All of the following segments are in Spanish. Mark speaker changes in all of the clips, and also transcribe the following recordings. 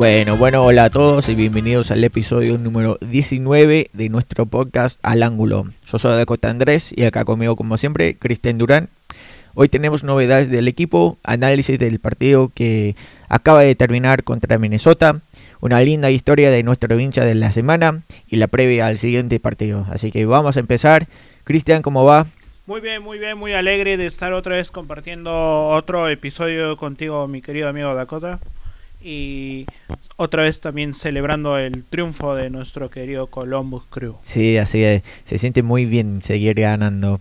Speaker 1: Bueno, bueno, hola a todos y bienvenidos al episodio número 19 de nuestro podcast Al Ángulo. Yo soy Dakota Andrés y acá conmigo como siempre Cristian Durán. Hoy tenemos novedades del equipo, análisis del partido que acaba de terminar contra Minnesota, una linda historia de nuestro hincha de la semana y la previa al siguiente partido. Así que vamos a empezar. Cristian, ¿cómo va?
Speaker 2: Muy bien, muy bien, muy alegre de estar otra vez compartiendo otro episodio contigo, mi querido amigo Dakota. Y otra vez también celebrando el triunfo de nuestro querido Columbus Crew.
Speaker 1: Sí, así es. Se siente muy bien seguir ganando.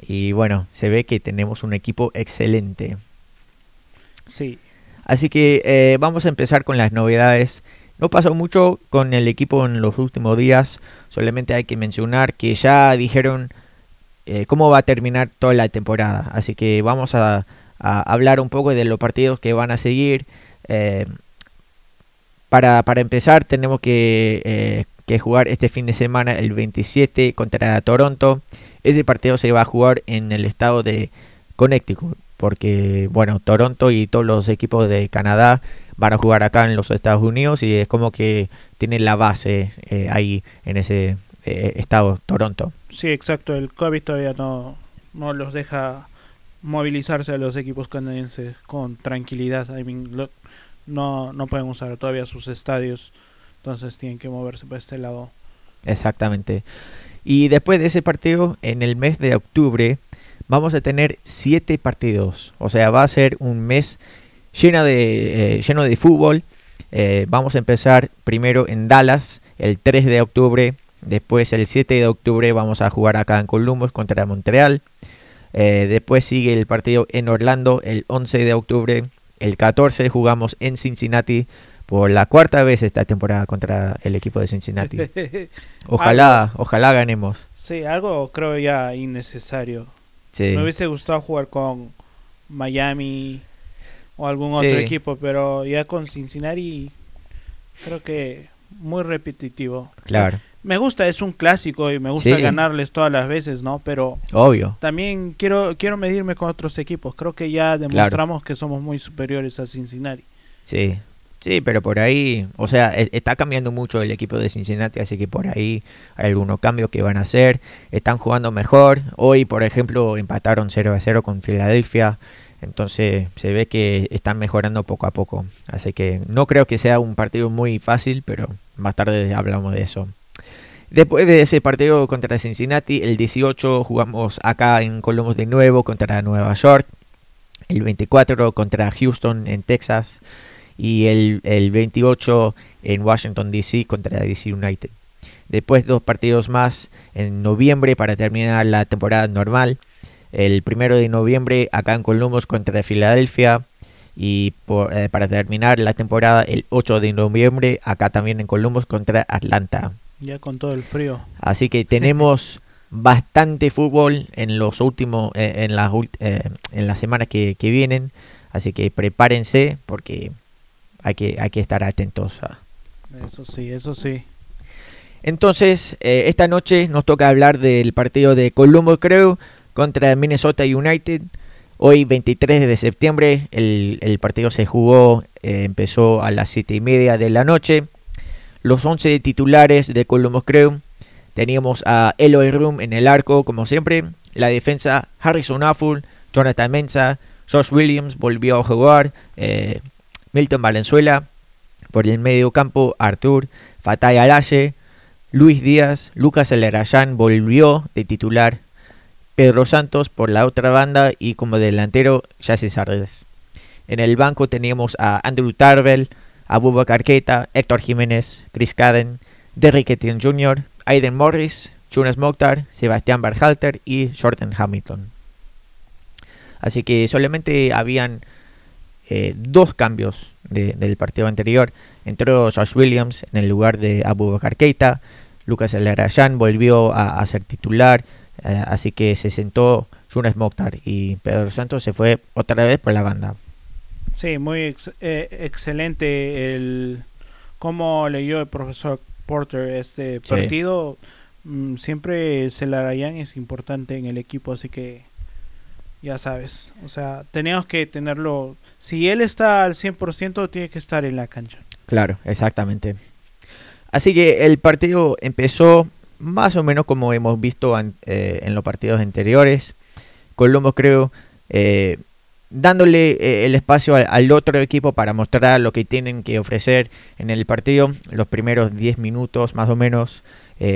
Speaker 1: Y bueno, se ve que tenemos un equipo excelente.
Speaker 2: Sí.
Speaker 1: Así que eh, vamos a empezar con las novedades. No pasó mucho con el equipo en los últimos días. Solamente hay que mencionar que ya dijeron eh, cómo va a terminar toda la temporada. Así que vamos a, a hablar un poco de los partidos que van a seguir. Eh, para, para, empezar, tenemos que, eh, que, jugar este fin de semana, el 27, contra Toronto. Ese partido se va a jugar en el estado de Connecticut, porque, bueno, Toronto y todos los equipos de Canadá van a jugar acá en los Estados Unidos y es como que tienen la base eh, ahí en ese estado, Toronto.
Speaker 2: Sí, exacto. El COVID todavía no, no los deja movilizarse a los equipos canadienses con tranquilidad. I mean, lo, no, no pueden usar todavía sus estadios, entonces tienen que moverse para este lado.
Speaker 1: Exactamente. Y después de ese partido, en el mes de octubre, vamos a tener siete partidos. O sea, va a ser un mes lleno de, eh, lleno de fútbol. Eh, vamos a empezar primero en Dallas, el 3 de octubre. Después el 7 de octubre vamos a jugar acá en Columbus contra Montreal. Eh, después sigue el partido en Orlando el 11 de octubre. El 14 jugamos en Cincinnati por la cuarta vez esta temporada contra el equipo de Cincinnati. Ojalá,
Speaker 2: algo,
Speaker 1: ojalá ganemos.
Speaker 2: Sí, algo creo ya innecesario.
Speaker 1: Sí.
Speaker 2: Me hubiese gustado jugar con Miami o algún otro equipo, pero ya con Cincinnati creo que muy repetitivo.
Speaker 1: Claro,
Speaker 2: Me gusta, es un clásico y me gusta
Speaker 1: Sí.
Speaker 2: ganarles todas las veces, ¿no? Pero
Speaker 1: obvio.
Speaker 2: también quiero quiero medirme con otros equipos. Creo que ya demostramos que somos muy superiores a Cincinnati.
Speaker 1: Sí. Sí, pero por ahí, o sea, e- está cambiando mucho el equipo de Cincinnati, así que por ahí hay algunos cambios que van a hacer. Están jugando mejor. Hoy, por ejemplo, empataron 0 a 0 con Filadelfia. Entonces se ve que están mejorando poco a poco. Así que no creo que sea un partido muy fácil, pero más tarde hablamos de eso. Después de ese partido contra Cincinnati, el 18 jugamos acá en Columbus de nuevo contra Nueva York. El 24 contra Houston en Texas. Y el, el 28 en Washington DC contra DC United. Después dos partidos más en noviembre para terminar la temporada normal. El primero de noviembre acá en Columbus contra Filadelfia. Y por, eh, para terminar la temporada el 8 de noviembre acá también en Columbus contra Atlanta.
Speaker 2: Ya con todo el frío.
Speaker 1: Así que tenemos bastante fútbol en los últimos, eh, en las eh, en las semanas que, que vienen. Así que prepárense porque hay que, hay que estar atentos. a-
Speaker 2: Eso sí, eso sí.
Speaker 1: Entonces, eh, esta noche nos toca hablar del partido de Columbus Crew contra Minnesota United. Hoy, 23 de septiembre, el, el partido se jugó, eh, empezó a las 7 y media de la noche. Los 11 titulares de Columbus Crew. Teníamos a Eloy Room en el arco, como siempre. La defensa, Harrison Affle, Jonathan Mensa, Josh Williams volvió a jugar. eh, Milton Valenzuela. Por el medio campo, Artur, Fatay Alaye, Luis Díaz, Lucas Elerayán volvió de titular. Pedro Santos por la otra banda y como delantero, Jesse Sardes. En el banco teníamos a Andrew Tarbell, Abubakar Keita, Héctor Jiménez, Chris Caden, Derrick Etienne Jr., Aiden Morris, Jonas Mokhtar, Sebastián Berhalter y Jordan Hamilton. Así que solamente habían eh, dos cambios de- del partido anterior. Entró Josh Williams en el lugar de Abubakar Keita. Lucas Elarayán volvió a, ser titular. eh, así que se sentó Jonas Mokhtar y Pedro Santos se fue otra vez por la banda.
Speaker 2: Sí, muy ex- eh, excelente el cómo leyó el profesor Porter este
Speaker 1: Sí.
Speaker 2: partido. Mm, siempre Celarayán es importante en el equipo, así que ya sabes. O sea, teníamos que tenerlo. Si él está al 100%, tiene que estar en la cancha.
Speaker 1: Claro, exactamente. Así que el partido empezó más o menos como hemos visto eh, en los partidos anteriores. Colombo creo eh, dándole eh, el espacio al, otro equipo para mostrar lo que tienen que ofrecer en el partido. Los primeros 10 minutos más o menos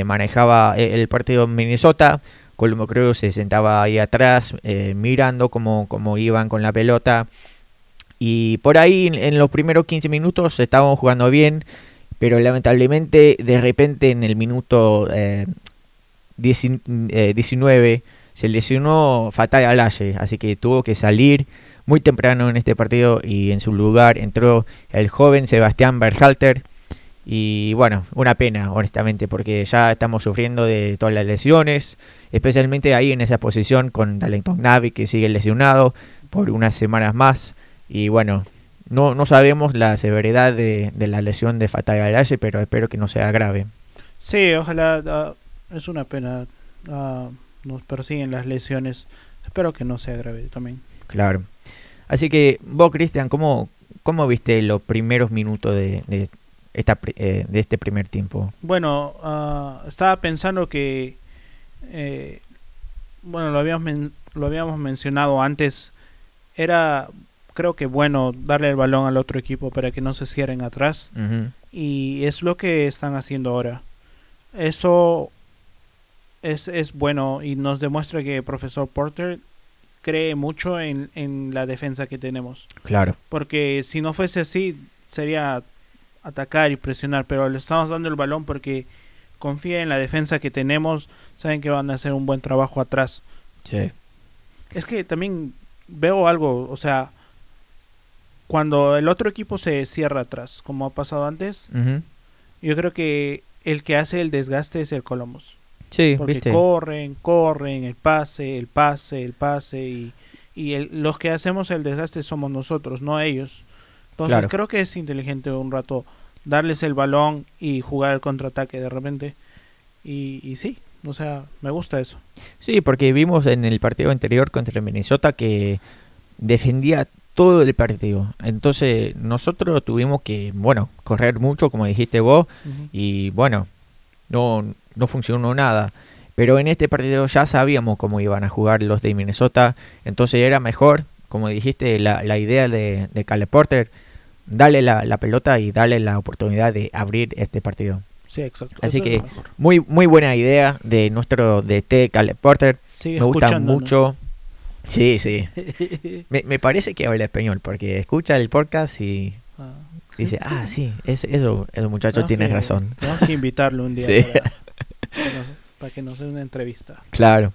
Speaker 1: manejaba el partido Minnesota. Colombo creo se sentaba ahí atrás mirando cómo, cómo iban con la pelota. Y por ahí en los primeros 15 minutos estábamos jugando bien pero lamentablemente de repente en el minuto eh, 19 eh, se lesionó Fatal Alaye, así que tuvo que salir muy temprano en este partido y en su lugar entró el joven Sebastián Berhalter. Y bueno, una pena, honestamente, porque ya estamos sufriendo de todas las lesiones, especialmente ahí en esa posición con Darlington Navi que sigue lesionado por unas semanas más. Y bueno, no, no sabemos la severidad de, la lesión de Fatal Alaye, pero espero que no sea grave.
Speaker 2: Sí, ojalá. Es una pena. Ah, nos persiguen las lesiones. Espero que no sea grave también.
Speaker 1: Claro. Así que vos, Cristian, ¿cómo, ¿cómo viste los primeros minutos de, de, esta, eh, de este primer tiempo?
Speaker 2: Bueno, ah, estaba pensando que... Eh, bueno, lo habíamos, lo habíamos mencionado antes. Era creo que bueno darle el balón al otro equipo para que no se cierren atrás. Y es lo que están haciendo ahora. Eso es, es bueno y nos demuestra que el profesor Porter cree mucho en, en la defensa que tenemos.
Speaker 1: Claro.
Speaker 2: Porque si no fuese así, sería atacar y presionar, pero le estamos dando el balón porque confía en la defensa que tenemos, saben que van a hacer un buen trabajo atrás.
Speaker 1: Sí.
Speaker 2: Es que también veo algo, o sea, cuando el otro equipo se cierra atrás, como ha pasado antes, yo creo que el que hace el desgaste es el Columbus.
Speaker 1: Sí,
Speaker 2: Porque corren, corren, el pase, el pase, el pase y, y los que hacemos el desgaste somos nosotros, no ellos. Entonces creo que es inteligente un rato darles el balón y jugar el contraataque de repente. Y, y sí, o sea, me gusta eso.
Speaker 1: Sí, porque vimos en el partido anterior contra Minnesota que defendía todo el partido. Entonces nosotros tuvimos que, bueno, correr mucho, como dijiste vos, y bueno, no, no funcionó nada. Pero en este partido ya sabíamos cómo iban a jugar los de Minnesota, entonces era mejor, como dijiste, la, la idea de, de Caleb Porter, darle la, la, pelota y darle la oportunidad de abrir este partido.
Speaker 2: Sí, exacto.
Speaker 1: Así que muy muy buena idea de nuestro DT Caleb Porter. Me gusta mucho. Sí, sí. me, me, parece que habla español porque escucha el podcast y ah. dice, ah, sí, es, eso, el muchacho tiene razón.
Speaker 2: Tenemos que invitarlo un día para, que nos dé una entrevista.
Speaker 1: Claro.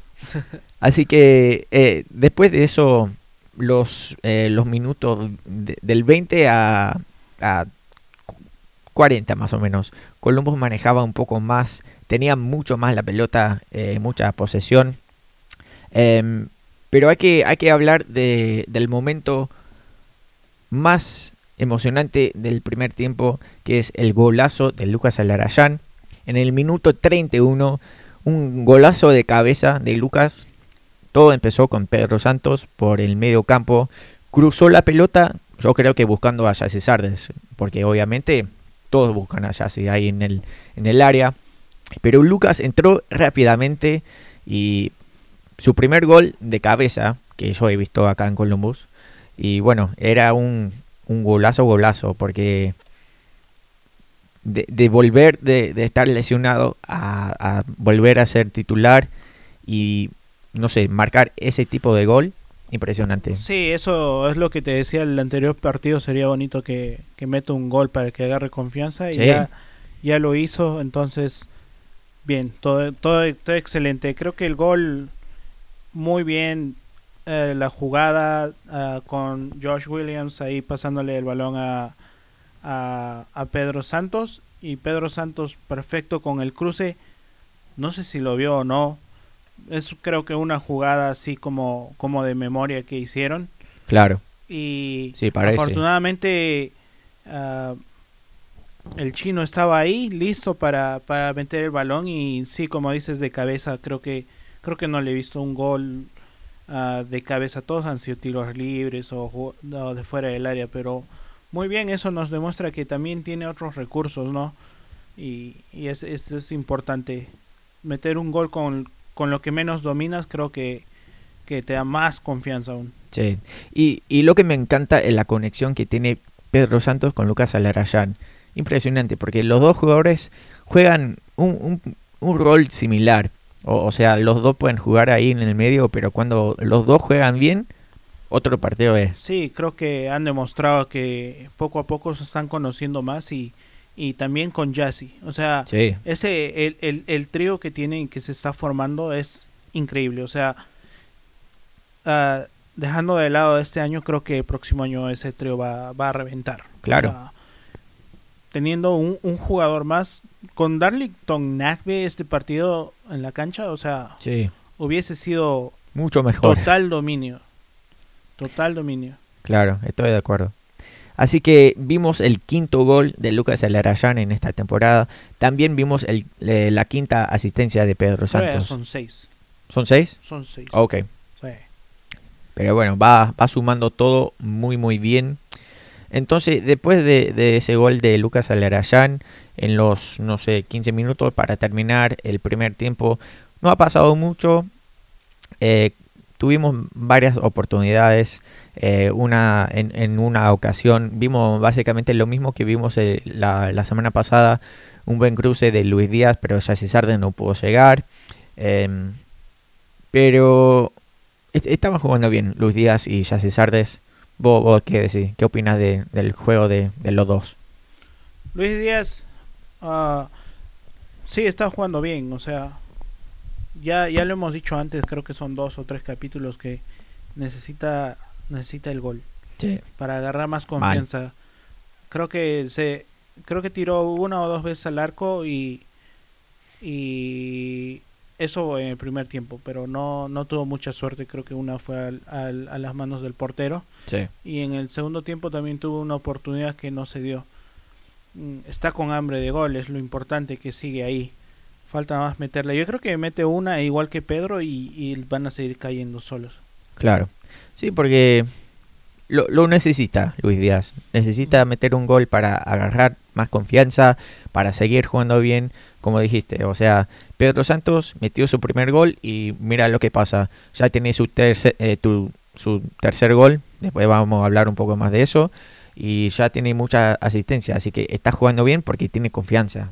Speaker 1: Así que eh, después de eso, los, eh, los minutos del 20 a, a 40 más o menos, Columbus manejaba un poco más, tenía mucho más la pelota, eh, mucha posesión. Eh, pero hay que, hay que hablar de, del momento más emocionante del primer tiempo, que es el golazo de Lucas Alarayán. En el minuto 31, un golazo de cabeza de Lucas. Todo empezó con Pedro Santos por el medio campo. Cruzó la pelota, yo creo que buscando a Yassi Sardes, porque obviamente todos buscan a Yassi ahí en el, en el área. Pero Lucas entró rápidamente y su primer gol de cabeza, que yo he visto acá en Columbus, y bueno, era un, un golazo, golazo, porque de, volver de, estar lesionado a, volver a ser titular y, no sé, marcar ese tipo de gol, impresionante.
Speaker 2: Sí, eso es lo que te decía el anterior partido, sería bonito que, que meta un gol para que agarre confianza y ya, ya lo hizo, entonces, bien, todo, todo, todo excelente. Creo que el gol muy bien eh, la jugada eh, con Josh Williams ahí pasándole el balón a, a, Pedro Santos y Pedro Santos perfecto con el cruce. No sé si lo vio o no. Es creo que una jugada así como como de memoria que hicieron.
Speaker 1: Claro.
Speaker 2: Y afortunadamente eh, el chino estaba ahí listo para, para meter el balón y sí como dices de cabeza creo que creo que no le he visto un gol uh, de cabeza. Todos han sido tiros libres o, o, de fuera del área, pero muy bien, eso nos demuestra que también tiene otros recursos, ¿no? Y, y es, es, importante. Meter un gol con, con lo que menos dominas creo que, que te da más confianza aún.
Speaker 1: Sí, y, y lo que me encanta es la conexión que tiene Pedro Santos con Lucas Alarayán. Impresionante, porque los dos jugadores juegan un, un, un rol similar. O, o, sea, los dos pueden jugar ahí en el medio, pero cuando los dos juegan bien, otro partido es.
Speaker 2: Sí, creo que han demostrado que poco a poco se están conociendo más y, y también con Jassy. O sea,
Speaker 1: Sí,
Speaker 2: ese el, el, el trío que tienen que se está formando es increíble. O sea, ah, dejando de lado este año, creo que el próximo año ese trío va, va a reventar. O
Speaker 1: Claro.
Speaker 2: sea, teniendo un, un jugador más con Darlington Nagbe este partido en la cancha, o sea,
Speaker 1: sí,
Speaker 2: hubiese sido
Speaker 1: mucho mejor.
Speaker 2: total dominio. Total dominio.
Speaker 1: Claro, estoy de acuerdo. Así que vimos el quinto gol de Lucas Alarayán en esta temporada. También vimos el, eh, la quinta asistencia de Pedro Santos.
Speaker 2: Son seis.
Speaker 1: ¿Son seis?
Speaker 2: Son seis.
Speaker 1: Ok.
Speaker 2: Sí.
Speaker 1: Pero bueno, va, va sumando todo muy muy bien. Entonces, después de, de ese gol de Lucas Alarayán, en los, no sé, 15 minutos para terminar el primer tiempo, no ha pasado mucho. Eh, tuvimos varias oportunidades. eh, una en, una ocasión vimos básicamente lo mismo que vimos eh, la, semana pasada. Un buen cruce de Luis Díaz, pero Jesse Sarden no pudo llegar. Em, pero est- estaban jugando bien Luis Díaz y Jesse Sardes. ¿Vos, vos qué decís? ¿Qué opinas de, del juego de, los dos?
Speaker 2: Luis Díaz, ah, sí, está jugando bien, o sea, ya, ya lo hemos dicho antes, creo que son dos o tres capítulos que necesita, necesita el gol
Speaker 1: Sí.
Speaker 2: para agarrar más confianza. Creo que se, creo que tiró una o dos veces al arco y, y eso en el primer tiempo, pero no, no tuvo mucha suerte, creo que una fue al- al- a las manos del portero.
Speaker 1: Sí.
Speaker 2: y en el segundo tiempo también tuvo una oportunidad que no se dio. Mm, Está con hambre de goles, lo importante que sigue ahí. Falta más meterle. Yo creo que mete una igual que Pedro y, y van a seguir cayendo solos.
Speaker 1: Claro. Sí, porque lo, lo necesita Luis Díaz. Necesita meter un gol para agarrar más confianza, para seguir jugando bien, como dijiste. O sea, Pedro Santos metió su primer gol y mira lo que pasa. Ya tiene su tercer, eh, tu- su tercer gol. Después vamos a hablar un poco más de eso. Y ya tiene mucha asistencia. Así que está jugando bien porque tiene confianza.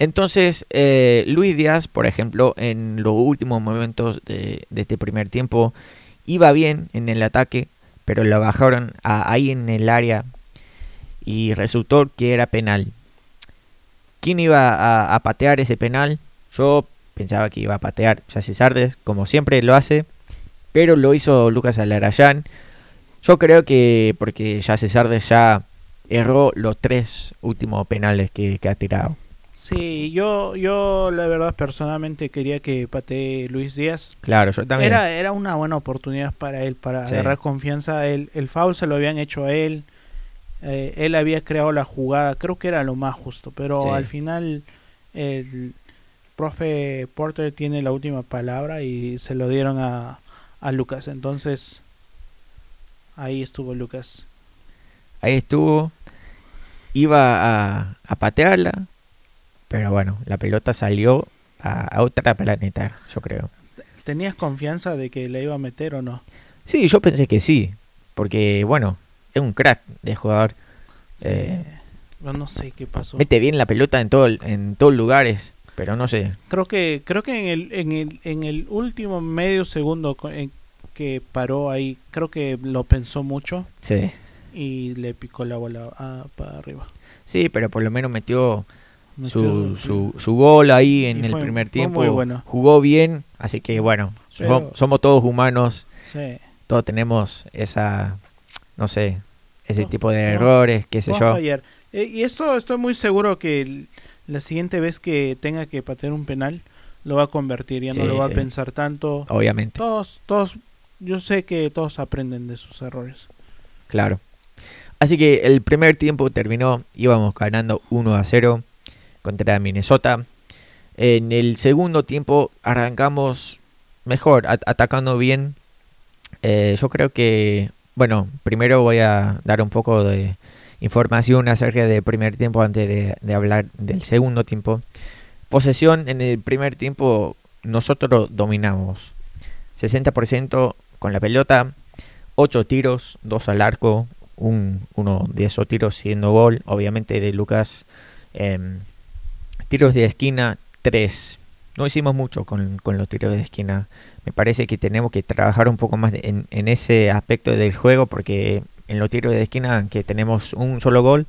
Speaker 1: Entonces, eh, Luis Díaz, por ejemplo, en los últimos momentos de, este primer tiempo, iba bien en el ataque, pero lo bajaron a- ahí en el área y resultó que era penal. ¿Quién iba a, patear ese penal? Yo pensaba que iba a patear Jesse Sardes, como siempre lo hace, pero lo hizo Lucas Alarayán. Yo creo que porque Jesse Sardes ya erró los tres últimos penales que ha tirado.
Speaker 2: Sí, yo, yo la verdad personalmente quería que patee Luis Díaz.
Speaker 1: Claro, yo también.
Speaker 2: Era, era una buena oportunidad para él, para
Speaker 1: Sí.
Speaker 2: agarrar confianza. El, el foul se lo habían hecho a él. Eh, él había creado la jugada. Creo que era lo más justo. Pero
Speaker 1: Sí.
Speaker 2: al final el profe Porter tiene la última palabra y se lo dieron a, a Lucas. Entonces ahí estuvo Lucas.
Speaker 1: Ahí estuvo. Iba a, a patearla. Pero bueno, la pelota salió a, a otra planeta, yo creo.
Speaker 2: ¿Tenías confianza de que le iba a meter o no?
Speaker 1: Sí, yo pensé que sí. Porque, bueno, es un crack de jugador.
Speaker 2: Sí.
Speaker 1: Eh,
Speaker 2: Yo no sé qué pasó.
Speaker 1: Mete bien la pelota en, todo, en todos lugares. Pero no sé.
Speaker 2: Creo que creo que en el en el en el último medio segundo que paró ahí, creo que lo pensó mucho
Speaker 1: Sí.
Speaker 2: y le picó la bola ah, para arriba.
Speaker 1: Sí, pero por lo menos metió su, su, su gol ahí en el primer tiempo.
Speaker 2: bueno.
Speaker 1: Jugó bien. Así que, bueno,
Speaker 2: Pero-
Speaker 1: somos todos humanos.
Speaker 2: sí.
Speaker 1: Todos tenemos esa, no sé, ese
Speaker 2: No,
Speaker 1: tipo de
Speaker 2: no,
Speaker 1: errores, qué sé yo.
Speaker 2: fallar. Eh, y esto estoy muy seguro que la siguiente vez que tenga que patear un penal lo va a convertir, ya
Speaker 1: Sí,
Speaker 2: no lo va
Speaker 1: sí.
Speaker 2: a pensar tanto.
Speaker 1: Obviamente,
Speaker 2: Todos todos yo sé que todos aprenden de sus errores.
Speaker 1: claro. Así que el primer tiempo terminó, íbamos ganando 1 a 0 contra Minnesota. En el segundo tiempo arrancamos mejor, at- atacando bien. Eh, yo creo que bueno, primero voy a dar un poco de información acerca del primer tiempo antes de, de hablar del segundo tiempo. Posesión en el primer tiempo nosotros dominamos. 60% con la pelota, 8 tiros, 2 al arco, un, uno de esos tiros siendo gol, obviamente de Lucas. Em, tiros de esquina, 3. No hicimos mucho con, con, los tiros de esquina. Me parece que tenemos que trabajar un poco más en, en, ese aspecto del juego porque en los tiros de esquina que tenemos un solo gol,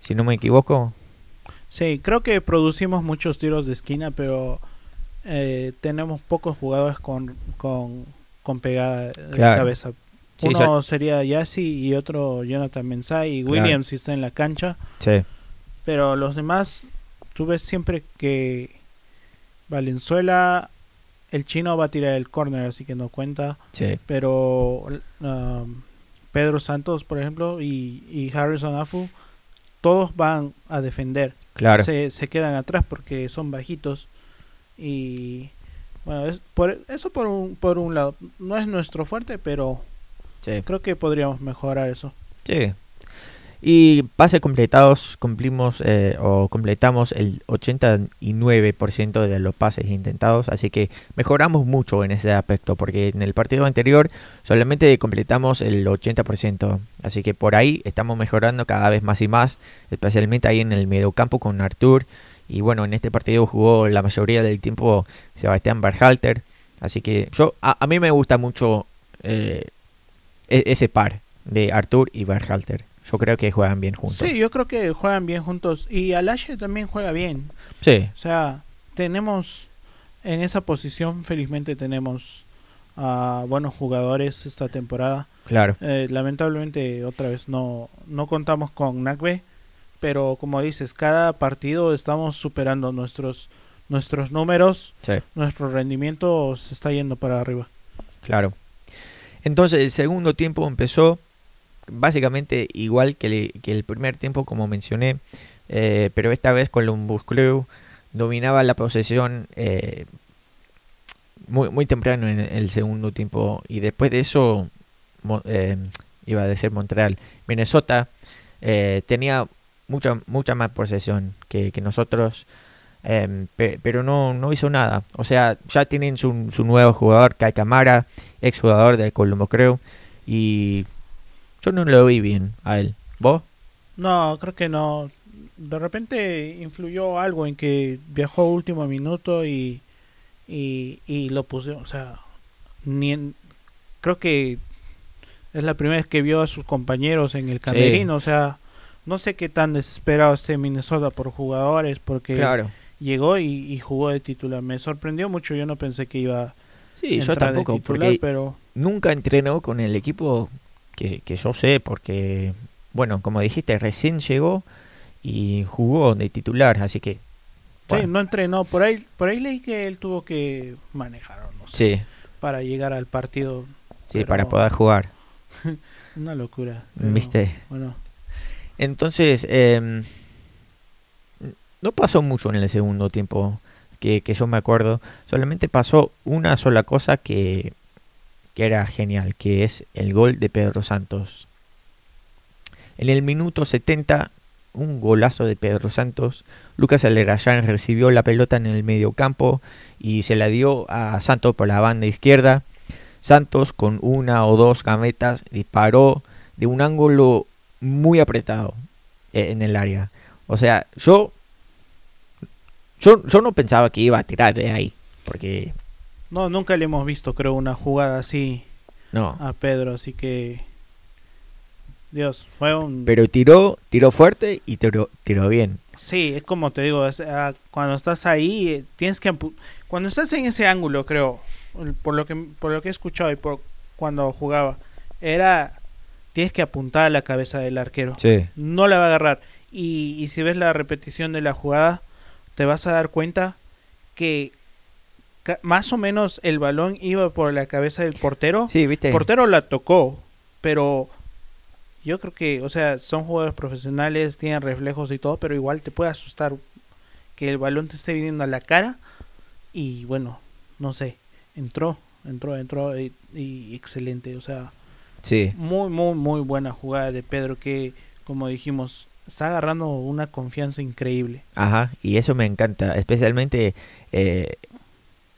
Speaker 1: si no me equivoco.
Speaker 2: Sí, creo que producimos muchos tiros de esquina, pero eh, tenemos pocos jugadores con, con, con pegada de cabeza. Sí, Uno sería Yassi y otro Jonathan Mensai y Williams si está en la cancha.
Speaker 1: Sí.
Speaker 2: Pero los demás, tú ves siempre que Valenzuela, el chino va a tirar el córner, así que no cuenta.
Speaker 1: Sí.
Speaker 2: Pero um, Pedro Santos, por ejemplo, y, y Harrison Afu, todos van a defender.
Speaker 1: Claro.
Speaker 2: Se, se quedan atrás porque son bajitos y bueno, es por, eso por un, por un lado. No es nuestro fuerte, pero creo que podríamos mejorar eso.
Speaker 1: Sí. Y pases completados, cumplimos eh, o completamos el 89% de los pases intentados, así que mejoramos mucho en ese aspecto, porque en el partido anterior solamente completamos el 80%, así que por ahí estamos mejorando cada vez más y más, especialmente ahí en el mediocampo con Artur y bueno, en este partido jugó la mayoría del tiempo Sebastián Berhalter. Así que yo a, mí me gusta mucho eh, e, ese par de Artur y Berhalter. Yo creo que juegan bien juntos.
Speaker 2: Sí, yo creo que juegan bien juntos. Y Alache también juega bien.
Speaker 1: Sí.
Speaker 2: O sea, tenemos en esa posición, felizmente tenemos a buenos jugadores esta temporada.
Speaker 1: Claro.
Speaker 2: Eh, lamentablemente, otra vez no, no contamos con Nagbe pero como dices, cada partido estamos superando nuestros nuestros números, nuestro rendimiento se está yendo para arriba.
Speaker 1: Claro. Entonces el segundo tiempo empezó básicamente igual que, el primer tiempo, como mencioné, eh, pero esta vez Columbus Crew dominaba la posesión eh, muy, muy temprano en el segundo tiempo y después de eso eh, iba a decir Montreal, Minnesota tenía mucha, mucha más posesión que, nosotros. Pero no, no hizo nada. O sea, ya tienen su, su nuevo jugador, Kai Camara, ex jugador de Colombo, creo. Y yo no lo vi bien a él. ¿Vos?
Speaker 2: No, creo que no. De repente influyó algo en que viajó último minuto y, y, y lo puso. O sea, ni creo que es la primera vez que vio a sus compañeros en el camerino. O sea, no sé qué tan desesperado esté Minnesota por jugadores, porque llegó y, jugó de titular. Me sorprendió mucho, yo no pensé que iba
Speaker 1: sí, yo tampoco, titular, pero nunca entrenó con el equipo que, yo sé, porque, bueno, como dijiste, recién llegó y jugó de titular, así que...
Speaker 2: Sí, no entrenó, por ahí, por ahí leí que él tuvo que manejar, no sé, para llegar al partido.
Speaker 1: Sí, para poder jugar.
Speaker 2: Una locura.
Speaker 1: ¿Viste?
Speaker 2: Bueno,
Speaker 1: entonces, em, no pasó mucho en el segundo tiempo que, yo me acuerdo. Solamente pasó una sola cosa que, que era genial, que es el gol de Pedro Santos. En el minuto 70, un golazo de Pedro Santos. Lucas Alerayán recibió la pelota en el medio campo y se la dio a Santos por la banda izquierda. Santos con una o dos gametas disparó de un ángulo muy apretado eh, en el área. O sea, yo, yo, yo no pensaba que iba a tirar de ahí, porque...
Speaker 2: No, nunca le hemos visto, creo, una jugada así
Speaker 1: no.
Speaker 2: a Pedro, así que... Dios, fue un...
Speaker 1: Pero tiró, tiró fuerte y tiró, tiró bien.
Speaker 2: Sí, es como te digo, ah, cuando estás ahí, eh, tienes que... Cuando estás en ese ángulo, creo, por lo que, por lo que he escuchado y por cuando jugaba, era tienes que apuntar a la cabeza del arquero.
Speaker 1: Sí.
Speaker 2: No la va a agarrar. Y, y, si ves la repetición de la jugada, te vas a dar cuenta que más o menos el balón iba por la cabeza del portero.
Speaker 1: Sí, viste.
Speaker 2: El portero la tocó, pero yo creo que, o sea, son jugadores profesionales, tienen reflejos y todo, pero igual te puede asustar que el balón te esté viniendo a la cara. Y bueno, no sé, entró, entró, entró y excelente, o sea
Speaker 1: Sí.
Speaker 2: Muy, muy, muy buena jugada de Pedro que, como dijimos, está agarrando una confianza increíble.
Speaker 1: Ajá, y eso me encanta, especialmente eh,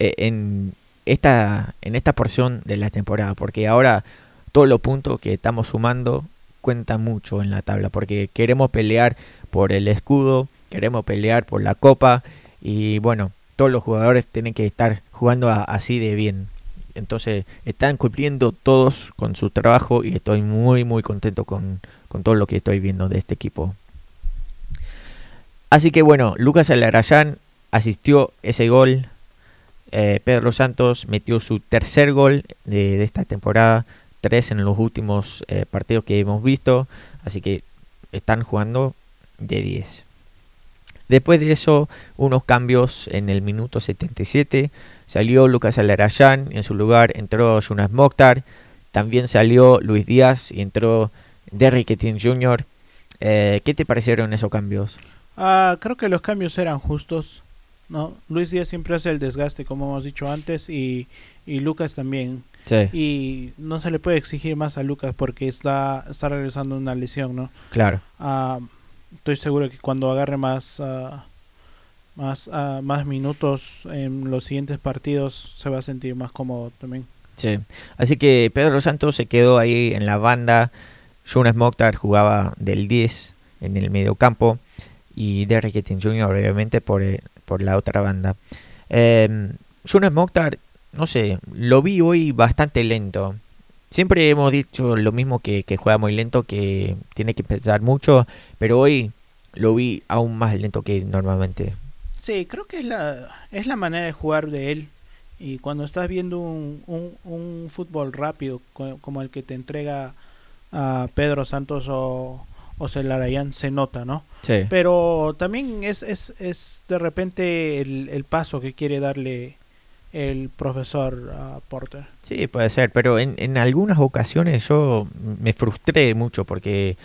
Speaker 1: en esta en esta porción de la temporada, porque ahora todos los puntos que estamos sumando cuentan mucho en la tabla, porque queremos pelear por el escudo, queremos pelear por la copa y bueno, todos los jugadores tienen que estar jugando así de bien. Entonces están cumpliendo todos con su trabajo y estoy muy muy contento con, con todo lo que estoy viendo de este equipo. Así que bueno, Lucas Alarayán asistió ese gol. Eh, Pedro Santos metió su tercer gol de, esta temporada, tres en los últimos eh, partidos que hemos visto. Así que están jugando de 10. Después de eso, unos cambios en el minuto 77. Salió Lucas Alarayán, en su lugar entró Jonas Mokhtar. También salió Luis Díaz y entró Derrick Etienne Jr. Eh, ¿Qué te parecieron esos cambios?
Speaker 2: Ah, creo que los cambios eran justos. ¿No? Luis Díaz siempre hace el desgaste, como hemos dicho antes, y, y Lucas también.
Speaker 1: Sí,
Speaker 2: Y no se le puede exigir más a Lucas porque está, está regresando una lesión, ¿no?
Speaker 1: claro.
Speaker 2: Ah, estoy seguro que cuando agarre más, ah, más, ah, más minutos en los siguientes partidos se va a sentir más cómodo también.
Speaker 1: Sí. Así que Pedro Santos se quedó ahí en la banda. Jonas Mokhtar jugaba del 10 en el medio campo. Y Derrick Jr. obviamente por, el- por la otra banda. Eh, Jonas Mokhtar, no sé, lo vi hoy bastante lento. Siempre hemos dicho lo mismo que, juega muy lento, que tiene que pensar mucho. Pero hoy lo vi aún más lento que normalmente.
Speaker 2: Sí, creo que es la, es la manera de jugar de él. Y cuando estás viendo un, un, un fútbol rápido co- como el que te entrega a Pedro Santos o, o Celarayán, se nota, ¿no?
Speaker 1: Sí.
Speaker 2: Pero también es, es, es de repente el, el paso que quiere darle el profesor a Porter.
Speaker 1: Sí, puede ser, pero en, en algunas ocasiones yo me frustré mucho porque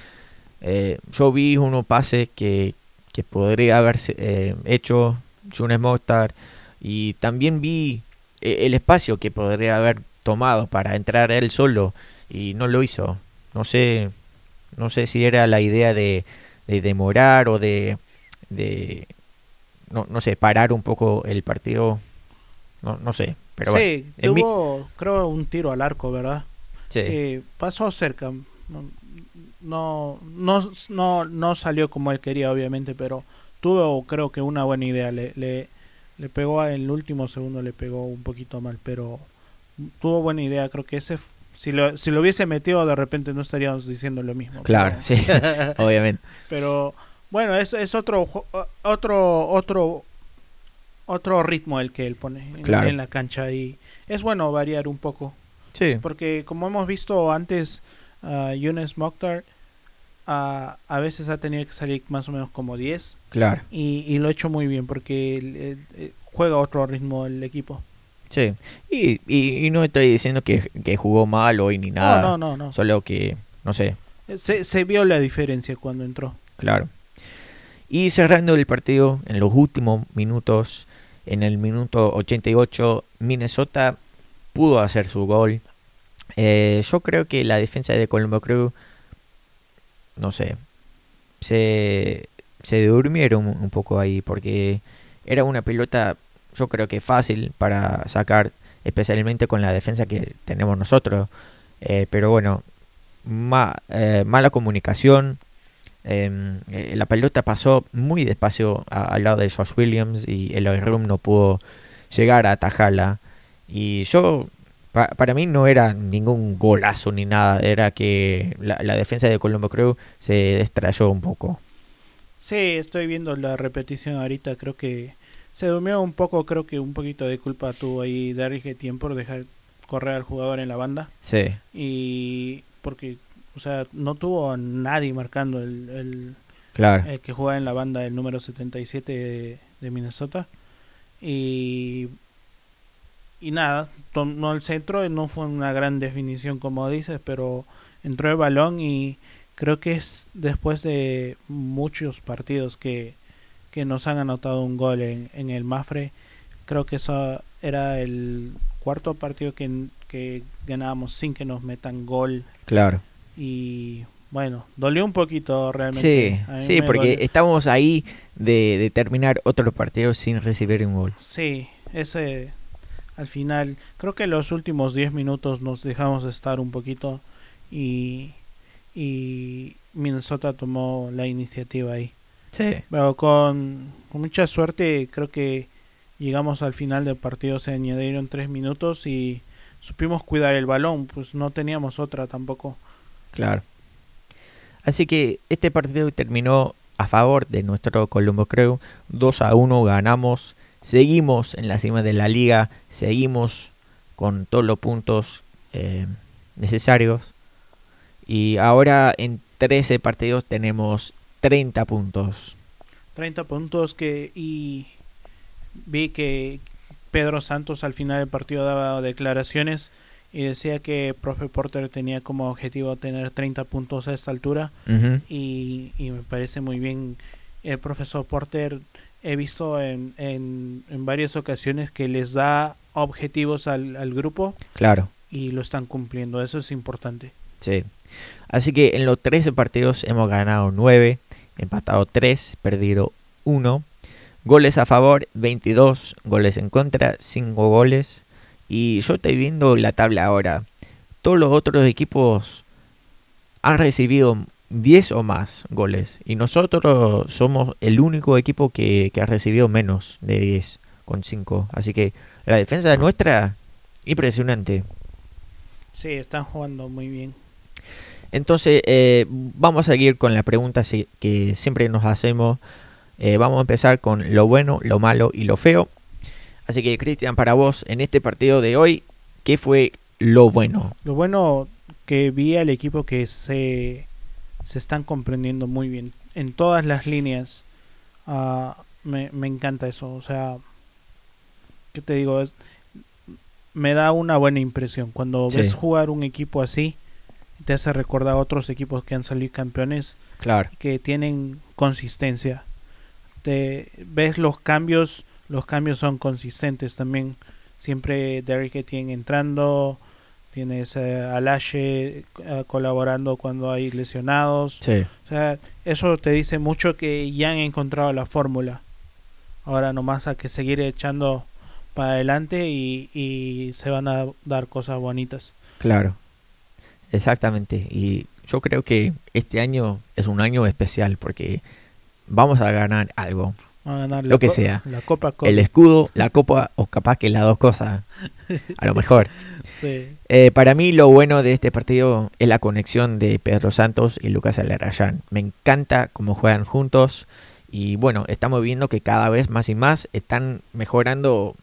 Speaker 1: eh, yo vi unos pases que, que podría haber eh, hecho Jonas Mokhtar y también vi eh, el espacio que podría haber tomado para entrar él solo y no lo hizo. No sé, no sé si era la idea de, de demorar o de, de no, no sé, parar un poco el partido. No, no sé, pero bueno.
Speaker 2: sí,
Speaker 1: mi-
Speaker 2: tuvo, creo, un tiro al arco, ¿verdad?
Speaker 1: Sí.
Speaker 2: Eh, pasó cerca. No, no, no, no, salió como él quería, obviamente, pero tuvo, creo que, una buena idea. Le, le, le pegó en el último segundo, le pegó un poquito mal, pero tuvo buena idea. Creo que ese, si lo, si lo hubiese metido, de repente no estaríamos diciendo lo mismo.
Speaker 1: Claro,
Speaker 2: pero-
Speaker 1: sí, obviamente.
Speaker 2: Pero bueno, es, es otro, otro, otro, otro ritmo el que él pone en,
Speaker 1: Claro.
Speaker 2: en la cancha y es bueno variar un poco.
Speaker 1: Sí,
Speaker 2: Porque como hemos visto antes, uh, Younes Mokhtar ah, a veces ha tenido que salir más o menos como 10
Speaker 1: claro.
Speaker 2: y, y lo ha hecho muy bien porque el- juega otro ritmo el equipo.
Speaker 1: Sí. Y, y, y no estoy diciendo que, que jugó mal hoy ni nada.
Speaker 2: No, no, no, no.
Speaker 1: Solo que, no sé,
Speaker 2: Se, se vio la diferencia cuando entró.
Speaker 1: claro. Y cerrando el partido en los últimos minutos, en el minuto 88, Minnesota pudo hacer su gol. Eh, yo creo que la defensa de Colombo Crew, no sé, se, se durmieron un poco ahí porque era una pelota, yo creo que fácil para sacar, especialmente con la defensa que tenemos nosotros. Eh, pero bueno, ma- eh, mala comunicación. em, eh, la pelota pasó muy despacio al lado de Josh Williams y el Room no pudo llegar a atajarla. Y yo, pa- para mí no era ningún golazo ni nada, era que la, la defensa de Colombo Crew se destrayó un poco.
Speaker 2: Sí, estoy viendo la repetición ahorita, creo que se durmió un poco, creo que un poquito de culpa tuvo ahí Derrick Etienne por dejar correr al jugador en la banda.
Speaker 1: Sí,
Speaker 2: y porque, o sea, no tuvo a nadie marcando el, el,
Speaker 1: claro.
Speaker 2: el que juega en la banda el número 77 de, de Minnesota. Y y nada, tomó el centro, no fue una gran definición como dices, pero entró el balón y creo que es después de muchos partidos que, que nos han anotado un gol en, en el Mafre, creo que eso era el cuarto partido que, que ganábamos sin que nos metan gol.
Speaker 1: Claro.
Speaker 2: Y bueno, dolió un poquito realmente.
Speaker 1: Sí, sí, porque estábamos ahí de, de, terminar otro partido sin recibir un gol.
Speaker 2: Sí, ese al final, creo que los últimos 10 minutos nos dejamos estar un poquito y, y Minnesota tomó la iniciativa ahí.
Speaker 1: Sí.
Speaker 2: Pero con, con mucha suerte creo que llegamos al final del partido, se añadieron 3 minutos y supimos cuidar el balón, pues no teníamos otra tampoco.
Speaker 1: Claro. Así que este partido terminó a favor de nuestro Colombo Crew. 2 a 1 ganamos. Seguimos en la cima de la liga. Seguimos con todos los puntos eh, necesarios. Y ahora en 13 partidos tenemos 30 puntos.
Speaker 2: 30 puntos que y vi que Pedro Santos al final del partido daba declaraciones y decía que profe Porter tenía como objetivo tener 30 puntos a esta altura y, me parece muy bien. El profesor Porter he visto en, en, varias ocasiones que les da objetivos al, al, grupo
Speaker 1: claro.
Speaker 2: y lo están cumpliendo. Eso es importante.
Speaker 1: Sí. Así que en los 13 partidos hemos ganado 9 empatado 3 perdido 1 goles a favor 22 goles en contra 5 goles y yo estoy viendo la tabla ahora. Todos los otros equipos han recibido 10 o más goles. Y nosotros somos el único equipo que, ha recibido menos de 10, con 5. Así que la defensa nuestra, impresionante.
Speaker 2: Sí, están jugando muy bien.
Speaker 1: Entonces, eh, vamos a seguir con la pregunta que siempre nos hacemos. Eh, vamos a empezar con lo bueno, lo malo y lo feo. Así que, Cristian, para vos, en este partido de hoy, ¿qué fue lo bueno?
Speaker 2: Lo bueno que vi al equipo que se, se están comprendiendo muy bien. En todas las líneas. Uh, me, me, encanta eso. O sea, ¿qué te digo? me da una buena impresión. Cuando ves jugar un equipo así, te hace recordar a otros equipos que han salido campeones.
Speaker 1: Claro.
Speaker 2: Que tienen consistencia. Te ves los cambios los cambios son consistentes también. Siempre Derrick Etienne entrando, tienes a Alache eh, colaborando cuando hay lesionados. O sea, eso te dice mucho que ya han encontrado la fórmula. Ahora nomás hay que seguir echando para adelante y, y se van a dar cosas bonitas.
Speaker 1: Claro, exactamente. Y yo creo que este año es un año especial porque vamos a ganar algo lo que sea.
Speaker 2: La copa
Speaker 1: El escudo, la copa o capaz que las dos cosas. A lo mejor. Eh, para mí lo bueno de este partido es la conexión de Pedro Santos y Lucas Alarayán. Me encanta cómo juegan juntos y bueno, estamos viendo que cada vez más y más están mejorando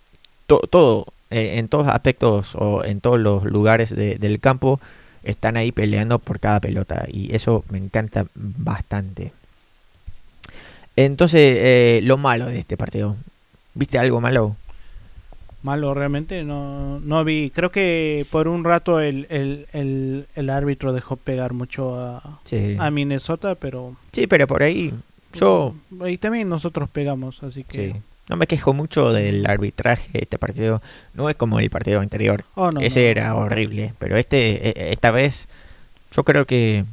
Speaker 1: todo, eh, en todos aspectos o en todos los lugares del campo. Están ahí peleando por cada pelota y eso me encanta bastante. Entonces, eh, lo malo de este partido. ¿Viste algo malo?
Speaker 2: Malo, realmente no, no vi. Creo que por un rato el, el, el, árbitro dejó pegar mucho a, a Minnesota, pero...
Speaker 1: Sí, pero por ahí yo...
Speaker 2: Y también nosotros pegamos, así que... Sí.
Speaker 1: No me quejo mucho del arbitraje este partido. No es como el partido anterior.
Speaker 2: Oh,
Speaker 1: Ese era horrible. Pero este, e, esta vez, yo creo que,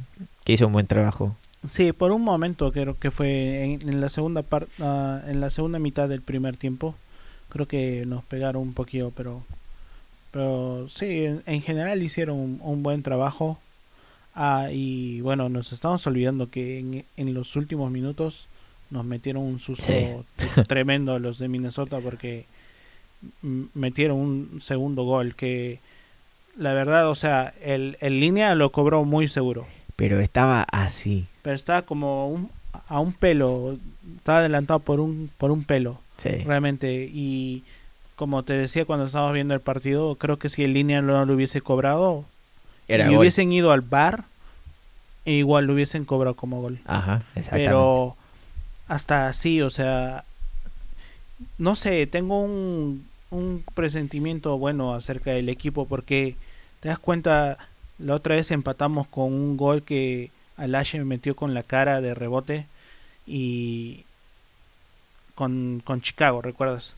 Speaker 1: que hizo un buen trabajo.
Speaker 2: Sí, por un momento creo que fue en, la segunda parte, ah, en la segunda mitad del primer tiempo, creo que nos pegaron un poquito, pero, pero sí, en, general hicieron un, buen trabajo. Ah, y bueno, nos estamos olvidando que en, los últimos minutos nos metieron un susto tremendo los de Minnesota porque metieron un segundo gol que la verdad, o sea, el, el línea lo cobró muy seguro.
Speaker 1: Pero estaba así
Speaker 2: pero estaba como un, a un pelo, estaba adelantado por un, por un pelo, realmente. Y como te decía cuando estábamos viendo el partido, creo que si el línea no lo hubiese cobrado, y hubiesen ido al bar, igual lo hubiesen cobrado como gol.
Speaker 1: Ajá, exactamente.
Speaker 2: Pero hasta así, o sea, no sé, tengo un, un presentimiento bueno acerca del equipo porque te das cuenta, la otra vez empatamos con un gol que Alache me metió con la cara de rebote y con, con Chicago, ¿recuerdas?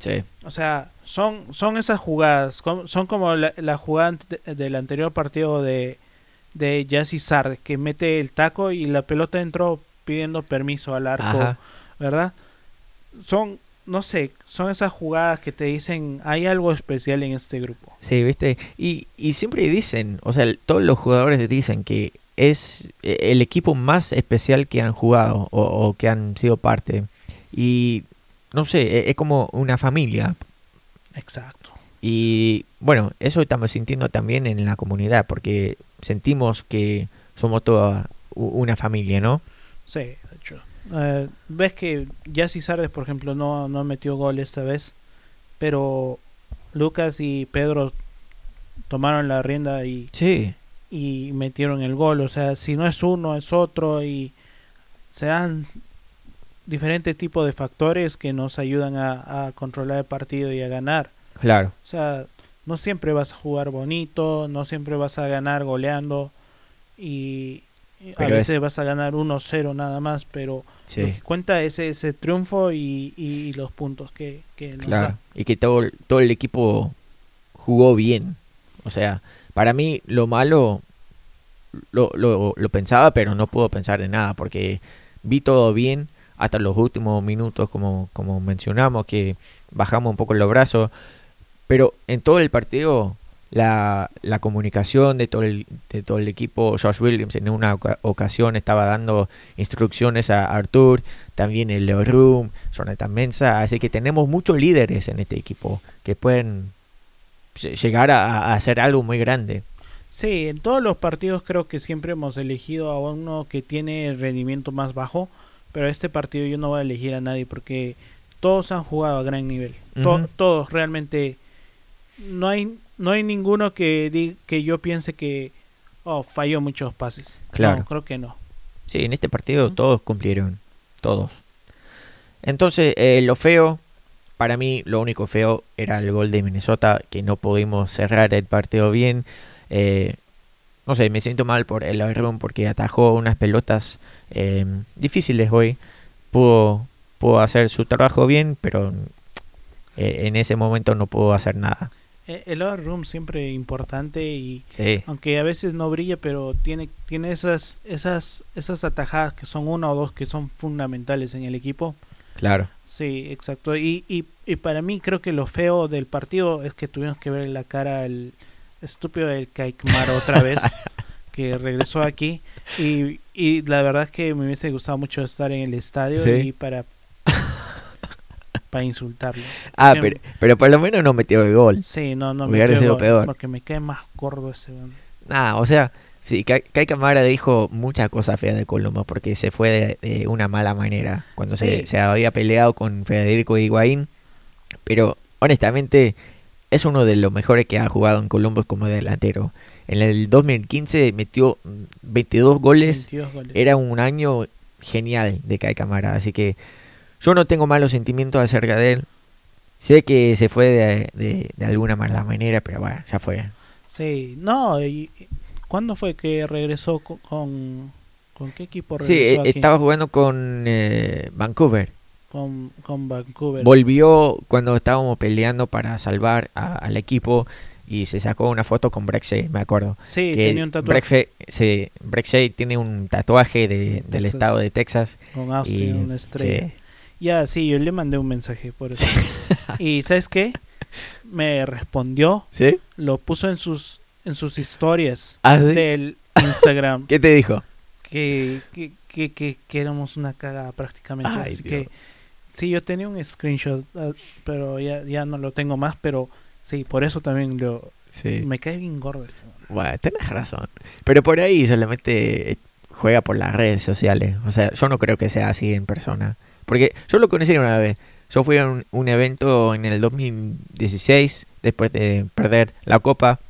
Speaker 1: Sí.
Speaker 2: O sea, son, son esas jugadas, son como la, la jugada del anterior partido de, de Jassy Sard, que mete el taco y la pelota entró pidiendo permiso al arco,
Speaker 1: Ajá.
Speaker 2: ¿verdad? Son, no sé, son esas jugadas que te dicen, hay algo especial en este grupo.
Speaker 1: Sí, viste. Y, y siempre dicen, o sea, todos los jugadores dicen que es eh, el equipo más especial que han jugado o, o que han sido parte. Y no sé, e- es como una familia.
Speaker 2: Exacto.
Speaker 1: Y bueno, eso estamos sintiendo también en la comunidad, porque sentimos que somos toda una familia, ¿no?
Speaker 2: Sí, de hecho. Eh, Ves que Jassy Sardes, por ejemplo, no, no metió gol esta vez, pero Lucas y Pedro tomaron la rienda y,
Speaker 1: Sí,
Speaker 2: y metieron el gol. O sea, si no es uno, es otro y se dan diferentes tipos de factores que nos ayudan a, a controlar el partido y a ganar.
Speaker 1: claro.
Speaker 2: O sea, no siempre vas a jugar bonito, no siempre vas a ganar goleando y a
Speaker 1: es-
Speaker 2: veces vas a ganar 1-0 nada más, pero
Speaker 1: Sí,
Speaker 2: lo que cuenta es ese triunfo y, y los puntos que, que nos
Speaker 1: claro.
Speaker 2: da.
Speaker 1: Y que todo, el- todo el equipo jugó bien. O sea, para mí lo malo lo, lo, lo pensaba, pero no puedo pensar en nada, porque vi todo bien hasta los últimos minutos, como, como mencionamos, que bajamos un poco los brazos, pero en todo el partido la, la comunicación de todo, el, de todo el equipo, Josh Williams en una oca- ocasión estaba dando instrucciones a Artur, también el Leo Room, Jonathan Mensa, así que tenemos muchos líderes en este equipo que pueden lle- llegar a, a hacer algo muy grande.
Speaker 2: Sí, en todos los partidos creo que siempre hemos elegido a uno que tiene rendimiento más bajo, pero este partido yo no voy a elegir a nadie porque todos han jugado a gran nivel. To- todos realmente no hay no hay ninguno que que yo piense que oh, falló muchos pases.
Speaker 1: Claro.
Speaker 2: No, creo que no.
Speaker 1: Sí, en este partido todos cumplieron, todos. Entonces, eh, lo feo, para mí lo único feo era el gol de Minnesota, que no pudimos cerrar el partido bien. Eh, no sé, me siento mal por el Aarón porque atajó unas pelotas eh, difíciles hoy. Pudo, pudo hacer su trabajo bien, pero eh, en ese momento no pudo hacer nada.
Speaker 2: Eh, El Other Room siempre importante y
Speaker 1: Sí,
Speaker 2: aunque a veces no brilla, pero tiene tiene esas esas esas atajadas que son una o dos que son fundamentales en el equipo.
Speaker 1: claro.
Speaker 2: Sí, exacto. Y, y, y para mí creo que lo feo del partido es que tuvimos que ver la cara al estúpido del Kaikmar otra vez, que regresó aquí. Y, y la verdad es que me hubiese gustado mucho estar en el estadio
Speaker 1: Sí.
Speaker 2: y para, para insultarlo.
Speaker 1: Ah, pero, pero por lo menos no metió el gol.
Speaker 2: Sí, no, no
Speaker 1: Hubiera
Speaker 2: quedo-
Speaker 1: sido peor.
Speaker 2: Porque me cae más gordo ese.
Speaker 1: Nada, o sea, sí, Kai, Kamara dijo muchas cosas feas de Colombo porque se fue de, de una mala manera cuando se,
Speaker 2: Sí.
Speaker 1: se había peleado con Federico Higuaín. Pero honestamente es uno de los mejores que ha jugado en Columbus como delantero. En el 2015 metió mm, 22 goles.
Speaker 2: 22 goles.
Speaker 1: Era un año genial de Kai Kamara, así que yo no tengo malos sentimientos acerca de él. Sé que se fue de, de- de alguna mala manera, pero bueno, ya fue.
Speaker 2: Sí, no, y, ¿cuándo fue que regresó co- con... ¿Con qué equipo
Speaker 1: Sí,
Speaker 2: regresó
Speaker 1: eh,
Speaker 2: aquí?
Speaker 1: estaba jugando con eh, Vancouver.
Speaker 2: Con, con Vancouver.
Speaker 1: Volvió cuando estábamos peleando para salvar a- al equipo y se sacó una foto con Shea, me acuerdo.
Speaker 2: sí,
Speaker 1: que
Speaker 2: tenía un tatuaje
Speaker 1: sí, Shea tiene un tatuaje de- del estado de Texas.
Speaker 2: con Austin,
Speaker 1: y,
Speaker 2: una estrella.
Speaker 1: sí.
Speaker 2: Ya, sí, yo le mandé un mensaje por eso. y ¿sabes qué? Me respondió,
Speaker 1: ¿Sí?
Speaker 2: lo puso en sus en sus historias
Speaker 1: ¿Ah, sí?
Speaker 2: del Instagram
Speaker 1: ¿Qué te dijo?
Speaker 2: que, que, que, que, que éramos una cagada prácticamente.
Speaker 1: Ay,
Speaker 2: Así que sí, yo tenía un screenshot, ah, pero ya, ya no lo tengo más, pero sí, por eso también lo,
Speaker 1: Sí.
Speaker 2: me cae bien gordo ese. man.
Speaker 1: Bueno, tenés razón. Pero por ahí solamente juega por las redes sociales. O sea, yo no creo que sea así en persona. Porque yo lo conocí una vez. Yo fui a un, evento en el 2016, después de perder la copa.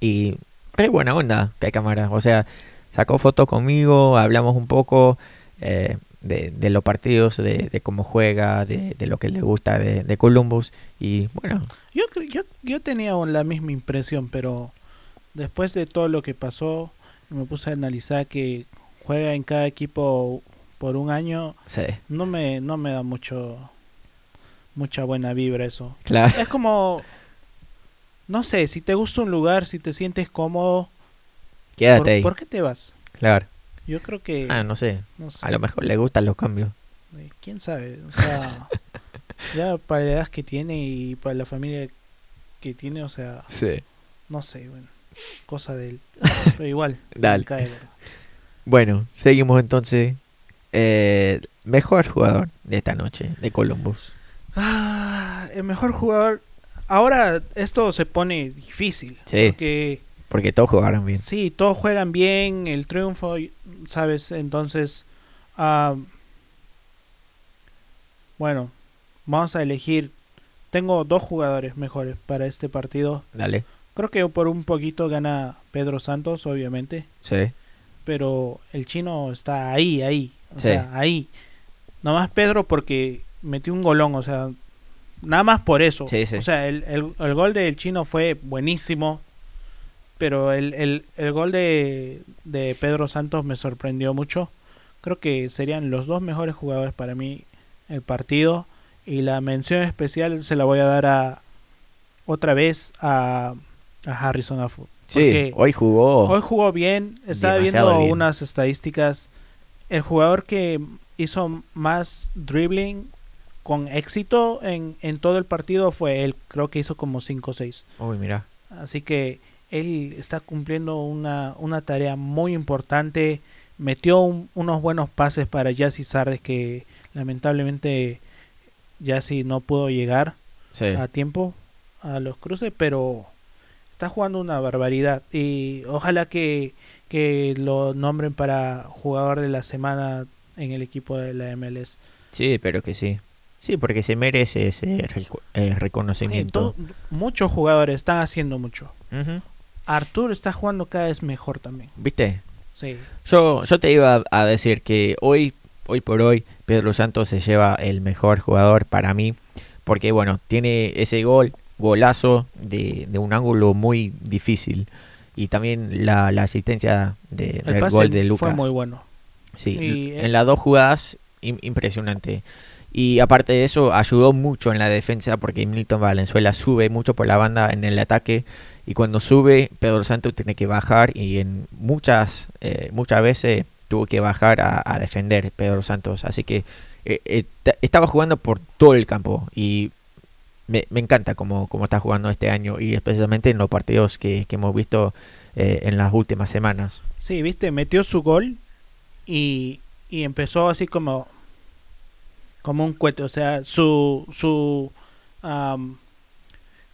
Speaker 1: Y re buena onda, que hay cámara. O sea, sacó fotos conmigo, hablamos un poco eh, de, los partidos, de, cómo juega, de, de lo que le gusta de, Columbus. Y bueno,
Speaker 2: Yo, yo, yo tenía la misma impresión, pero después de todo lo que pasó, me puse a analizar que juega en cada equipo por un año,
Speaker 1: sí.
Speaker 2: no me, no me da mucho mucha buena vibra eso.
Speaker 1: Claro.
Speaker 2: Es como, no sé, si te gusta un lugar, si te sientes cómodo,
Speaker 1: Quédate
Speaker 2: ¿por,
Speaker 1: ahí.
Speaker 2: por qué te vas?
Speaker 1: Claro.
Speaker 2: Yo creo que,
Speaker 1: Ah, no sé.
Speaker 2: no sé,
Speaker 1: A lo mejor le gustan los cambios.
Speaker 2: quién sabe, o sea, ya para la edad que tiene y para la familia que tiene, o sea,
Speaker 1: Sí.
Speaker 2: no sé, bueno, cosa de él. Pero igual,
Speaker 1: Dale.
Speaker 2: cae.
Speaker 1: Bueno, seguimos entonces. Eh, mejor jugador de esta noche de Columbus.
Speaker 2: Ah, el mejor jugador. Ahora esto se pone difícil.
Speaker 1: Sí.
Speaker 2: Porque
Speaker 1: Porque todos jugaron bien.
Speaker 2: sí, todos juegan bien, el triunfo, ¿sabes? Entonces, ah, bueno, vamos a elegir. Tengo dos jugadores mejores para este partido.
Speaker 1: Dale.
Speaker 2: Creo que por un poquito gana Pedro Santos, obviamente.
Speaker 1: Sí.
Speaker 2: Pero el chino está ahí, ahí. O
Speaker 1: Sí.
Speaker 2: sea, ahí. Nomás Pedro porque metió un golón, o sea, nada más por eso.
Speaker 1: Sí, sí.
Speaker 2: O sea, el, el- el gol del chino fue buenísimo. Pero el, el- el gol de, de Pedro Santos me sorprendió mucho. Creo que serían los dos mejores jugadores para mí el partido. Y la mención especial se la voy a dar a otra vez a, a Harrison Afford.
Speaker 1: Sí,
Speaker 2: Porque-
Speaker 1: hoy jugó.
Speaker 2: Hoy jugó bien, estaba viendo
Speaker 1: bien.
Speaker 2: unas estadísticas. El jugador que hizo más dribbling con éxito en, en todo el partido fue él, creo que hizo como 5 o 6.
Speaker 1: Uy, mira.
Speaker 2: Así que él está cumpliendo una, una tarea muy importante. Metió un- unos buenos pases para Yassi Sardes que lamentablemente Yassi no pudo llegar
Speaker 1: Sí.
Speaker 2: a tiempo a los cruces, pero está jugando una barbaridad y ojalá que, que lo nombren para jugador de la semana en el equipo de la MLS.
Speaker 1: Sí, pero que sí. Sí, porque se merece ese eh, reconocimiento.
Speaker 2: to- muchos jugadores están haciendo mucho.
Speaker 1: Ujú.
Speaker 2: Artur está jugando cada vez mejor también.
Speaker 1: ¿Viste?
Speaker 2: Sí.
Speaker 1: Yo, yo te iba a decir que hoy, hoy por hoy, Pedro Santos se lleva el mejor jugador para mí. Porque, bueno, tiene ese gol, golazo de, de un ángulo muy difícil. Y también la, la asistencia de,
Speaker 2: El
Speaker 1: del gol de Lucas.
Speaker 2: fue muy bueno.
Speaker 1: Sí,
Speaker 2: Y,
Speaker 1: en
Speaker 2: eh,
Speaker 1: las dos jugadas, im- impresionante. Y aparte de eso, ayudó mucho en la defensa porque Milton Valenzuela sube mucho por la banda en el ataque. Y cuando sube, Pedro Santos tiene que bajar. Y en muchas, eh, muchas veces tuvo que bajar a, a defender Pedro Santos. Así que eh, eh, ta- estaba jugando por todo el campo. Y me, me encanta cómo, cómo está jugando este año. Y especialmente en los partidos que, que hemos visto eh, en las últimas semanas.
Speaker 2: Sí, viste, metió su gol y, y empezó así como como un cohete, o sea, su su am,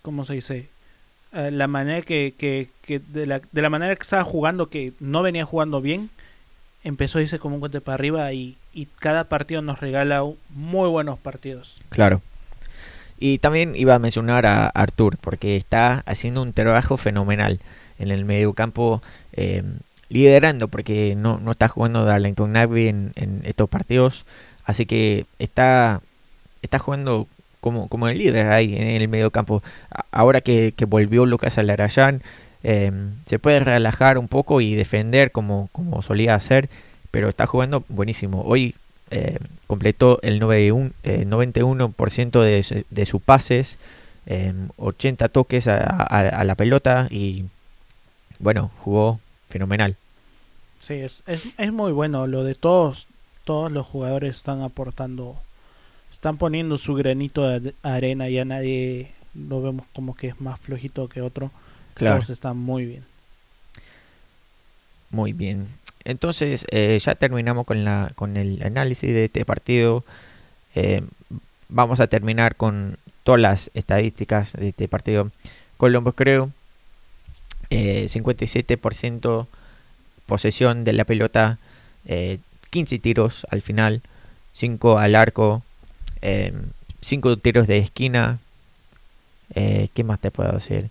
Speaker 2: ¿cómo se dice? Eh, la manera que, que, que de, la, de la manera que estaba jugando que no venía jugando bien, empezó a irse como un cohete para arriba y, y cada partido nos regala muy buenos partidos.
Speaker 1: Claro. Y también iba a mencionar a Artur, porque está haciendo un trabajo fenomenal en el mediocampo, eh, liderando, porque no, no está jugando Darlington Nagby en, en estos partidos, así que está, está jugando como, como el líder ahí en el mediocampo. Ahora que, que volvió Lucas Alarayán, eh, se puede relajar un poco y defender como, como solía hacer, pero está jugando buenísimo. Hoy eh, completó el 91%, eh, 91% de, de sus pases, eh, 80 toques a, a- a la pelota y bueno, jugó fenomenal.
Speaker 2: Sí, es, es, es muy bueno. Lo de todos, todos los jugadores están aportando, están poniendo su granito de arena. Ya nadie lo vemos como que es más flojito que otro.
Speaker 1: Claro,
Speaker 2: Todos están muy bien.
Speaker 1: muy bien. Entonces eh, ya terminamos con, la, con el análisis de este partido. Eh, vamos a terminar con todas las estadísticas de este partido. Columbus creo. eh, 57% posesión de la pelota. eh, 15 tiros al final. 5 al arco. 5 tiros de esquina. Eh, ¿Qué más te puedo decir?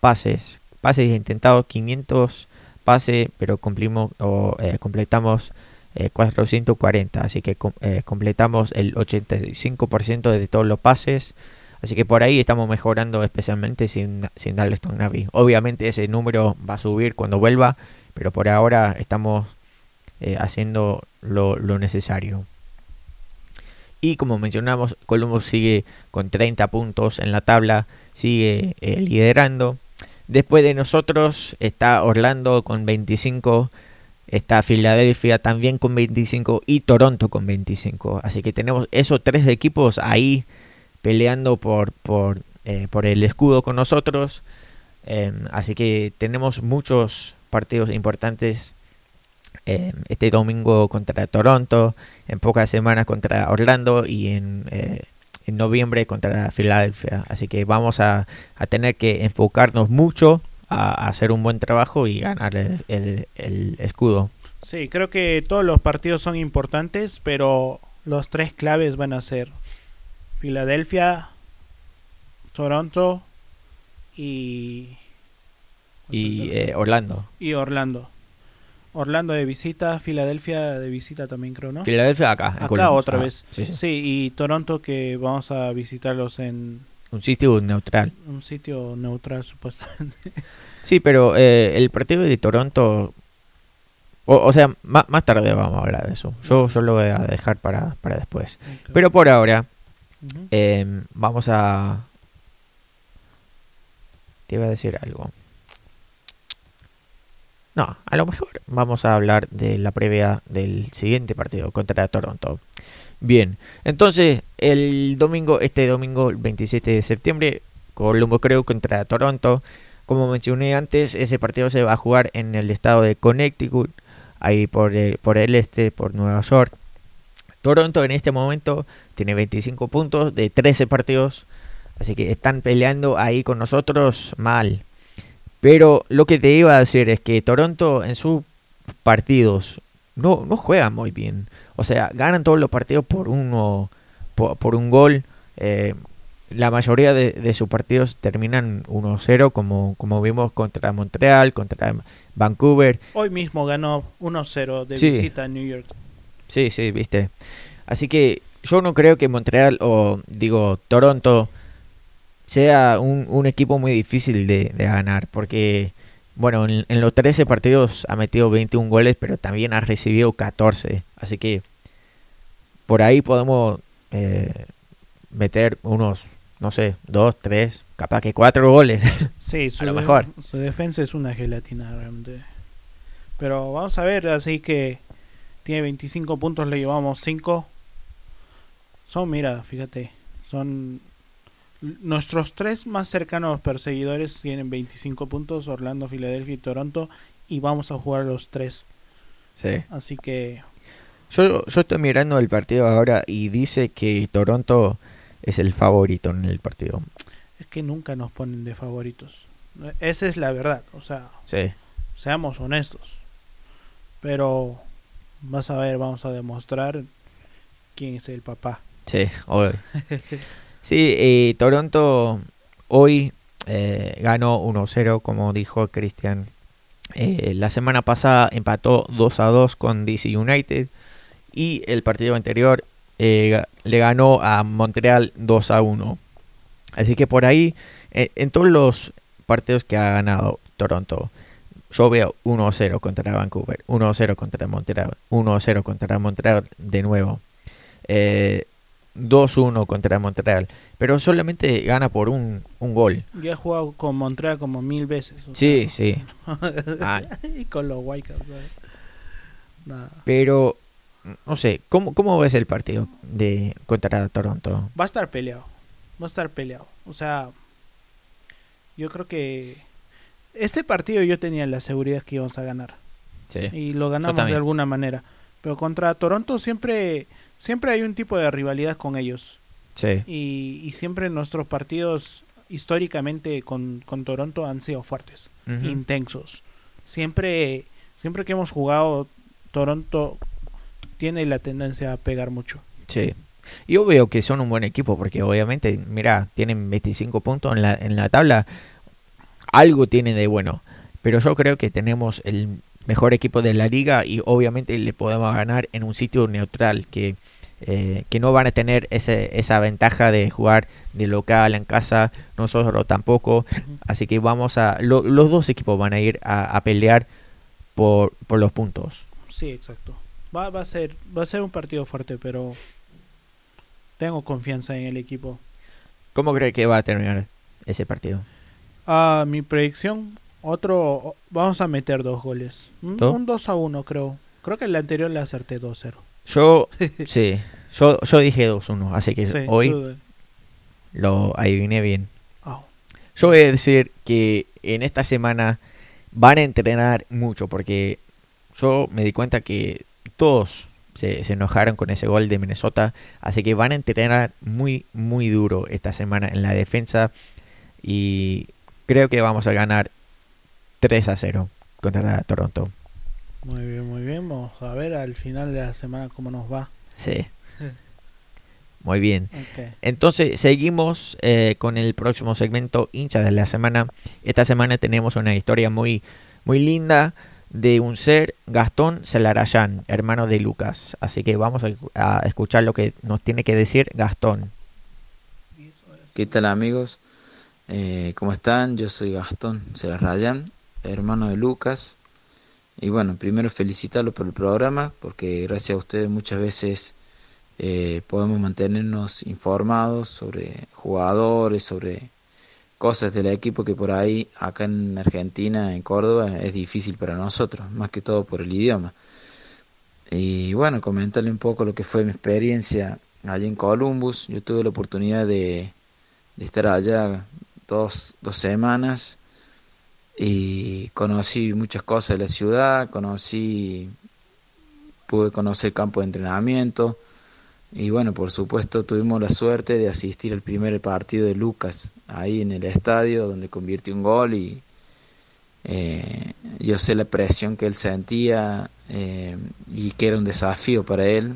Speaker 1: Pases. Pases intentados 500 pase, pero cumplimos o eh, completamos eh, 440, así que eh, completamos el 85% de todos los pases, así que por ahí estamos mejorando especialmente sin, sin darle Navi. Obviamente ese número va a subir cuando vuelva, pero por ahora estamos eh, haciendo lo, necesario. Y como mencionamos, Columbus sigue con 30 puntos en la tabla, sigue eh, liderando. Después de nosotros está Orlando con 25, está Filadelfia también con 25 y Toronto con 25. Así que tenemos esos tres equipos ahí peleando por, por, eh, el escudo con nosotros. Em, así que tenemos muchos partidos importantes eh, este domingo contra Toronto, en pocas semanas contra Orlando y en, eh, en noviembre contra Filadelfia. Así que vamos a, a tener que enfocarnos mucho a, a, hacer un buen trabajo y ganar el, el, el escudo.
Speaker 2: Sí, creo que todos los partidos son importantes, pero los tres claves van a ser Filadelfia, Toronto y
Speaker 1: y eh, Orlando.
Speaker 2: Y Orlando. Orlando de visita, Filadelfia de visita también creo, ¿no?
Speaker 1: Filadelfia acá.
Speaker 2: acá Columbus. otra ah, vez. Sí, sí. sí, y Toronto que vamos a visitarlos en...
Speaker 1: Un sitio neutral.
Speaker 2: Un sitio neutral supuestamente.
Speaker 1: Sí, pero eh, el partido de Toronto... O, o sea, más, más, tarde vamos a hablar de eso. Yo, yo lo voy a dejar para, para después. Okay. Pero por ahora, uh -huh. eh, vamos a... Te iba a decir algo. No, a lo mejor vamos a hablar de la previa del siguiente partido contra Toronto. Bien, entonces el domingo, este domingo, el 27 de septiembre, Colombo creo contra Toronto. Como mencioné antes, ese partido se va a jugar en el estado de Connecticut, ahí por el, por el este, por Nueva York. Toronto en este momento tiene 25 puntos de 13 partidos, así que están peleando ahí con nosotros mal. Pero lo que te iba a decir es que Toronto en sus partidos no, no juega muy bien. O sea, ganan todos los partidos por uno por, por un gol. Eh, la mayoría de, de, sus partidos terminan 1-0, como, como vimos contra Montreal, contra Vancouver.
Speaker 2: Hoy mismo ganó 1-0 de sí. visita a New York.
Speaker 1: Sí, sí, viste. Así que yo no creo que Montreal o digo Toronto sea un, un equipo muy difícil de, de ganar, porque, bueno, en, en, los 13 partidos ha metido 21 goles, pero también ha recibido 14, así que por ahí podemos eh, meter unos, no sé, 2, 3, capaz que 4 goles.
Speaker 2: Sí,
Speaker 1: a lo mejor.
Speaker 2: Su defensa es una gelatina realmente. Pero vamos a ver, así que tiene 25 puntos, le llevamos 5. Son, mira, fíjate, son Nuestros tres más cercanos perseguidores tienen 25 puntos, Orlando, Filadelfia y Toronto, y vamos a jugar los tres.
Speaker 1: Sí.
Speaker 2: Así que...
Speaker 1: Yo, yo estoy mirando el partido ahora y dice que Toronto es el favorito en el partido.
Speaker 2: Es que nunca nos ponen de favoritos. Esa es la verdad, o sea...
Speaker 1: Sí.
Speaker 2: Seamos honestos. Pero vas a ver, vamos a demostrar quién es el papá.
Speaker 1: Sí, obvio. Sí, eh, Toronto hoy eh, ganó 1-0, como dijo Cristian. Eh, la semana pasada empató 2-2 con DC United. Y el partido anterior eh, le ganó a Montreal 2-1. Así que por ahí, eh, en todos los partidos que ha ganado Toronto, yo veo 1-0 contra Vancouver, 1-0 contra Montreal, 1-0 contra Montreal de nuevo. Eh, 2-1 contra Montreal, pero solamente gana por un, un gol.
Speaker 2: Ya ha jugado con Montreal como mil veces.
Speaker 1: Sí, sí.
Speaker 2: ah. y con los Whitecaps.
Speaker 1: Pero, no sé, ¿cómo, ¿cómo ves el partido de contra Toronto?
Speaker 2: Va a estar peleado, va a estar peleado. O sea, yo creo que este partido yo tenía la seguridad que íbamos a ganar.
Speaker 1: Sí.
Speaker 2: Y lo ganamos de alguna manera. Pero contra Toronto siempre siempre hay un tipo de rivalidad con ellos.
Speaker 1: Sí.
Speaker 2: Y, y siempre nuestros partidos históricamente con, con Toronto han sido fuertes, uh -huh. intensos. Siempre, siempre que hemos jugado, Toronto tiene la tendencia a pegar mucho.
Speaker 1: Sí. Yo veo que son un buen equipo porque obviamente, mira, tienen 25 puntos en la, en la tabla. Algo tienen de bueno. Pero yo creo que tenemos el mejor equipo de la liga y obviamente le podemos ganar en un sitio neutral que eh, que no van a tener ese, esa ventaja de jugar de local en casa, nosotros tampoco. Así que vamos a. Lo, los dos equipos van a ir a, a pelear por, por, los puntos.
Speaker 2: Sí, exacto. Va, va, a ser, va a ser un partido fuerte, pero tengo confianza en el equipo.
Speaker 1: ¿Cómo cree que va a terminar ese partido?
Speaker 2: Ah, mi predicción, otro, vamos a meter dos goles. Un,
Speaker 1: ¿Dos?
Speaker 2: un 2 a 1 creo. Creo que el anterior le acerté 2-0.
Speaker 1: Yo, sí, yo, yo dije 2-1, así que
Speaker 2: Sí,
Speaker 1: hoy lo adiviné bien.
Speaker 2: ah,
Speaker 1: Yo voy a decir que en esta semana van a entrenar mucho porque yo me di cuenta que todos se, se enojaron con ese gol de Minnesota, así que van a entrenar muy, muy duro esta semana en la defensa y creo que vamos a ganar 3 a 0 contra Toronto.
Speaker 2: Muy bien, muy bien. Vamos a ver al final de la semana cómo nos va.
Speaker 1: Sí. Muy bien. Entonces seguimos eh, con el próximo segmento hincha de la semana. Esta semana tenemos una historia muy, muy linda de un ser, Gastón Celarayán, hermano de Lucas. Así que vamos a, a escuchar lo que nos tiene que decir Gastón.
Speaker 3: ¿Qué tal amigos? Eh, ¿Cómo están? Yo soy Gastón Celarrayán, hermano de Lucas. Y bueno, primero felicitarlo por el programa, porque gracias a ustedes muchas veces eh, podemos mantenernos informados sobre jugadores, sobre cosas del equipo que por ahí, acá en Argentina, en Córdoba, es difícil para nosotros, más que todo por el idioma. Y bueno, comentarle un poco lo que fue mi experiencia allí en Columbus. Yo tuve la oportunidad de, de estar allá dos, dos semanas y conocí muchas cosas de la ciudad, conocí, pude conocer campo de entrenamiento y bueno, por supuesto tuvimos la suerte de asistir al primer partido de Lucas ahí en el estadio donde convirtió un gol y eh, yo sé la presión que él sentía eh, y que era un desafío para él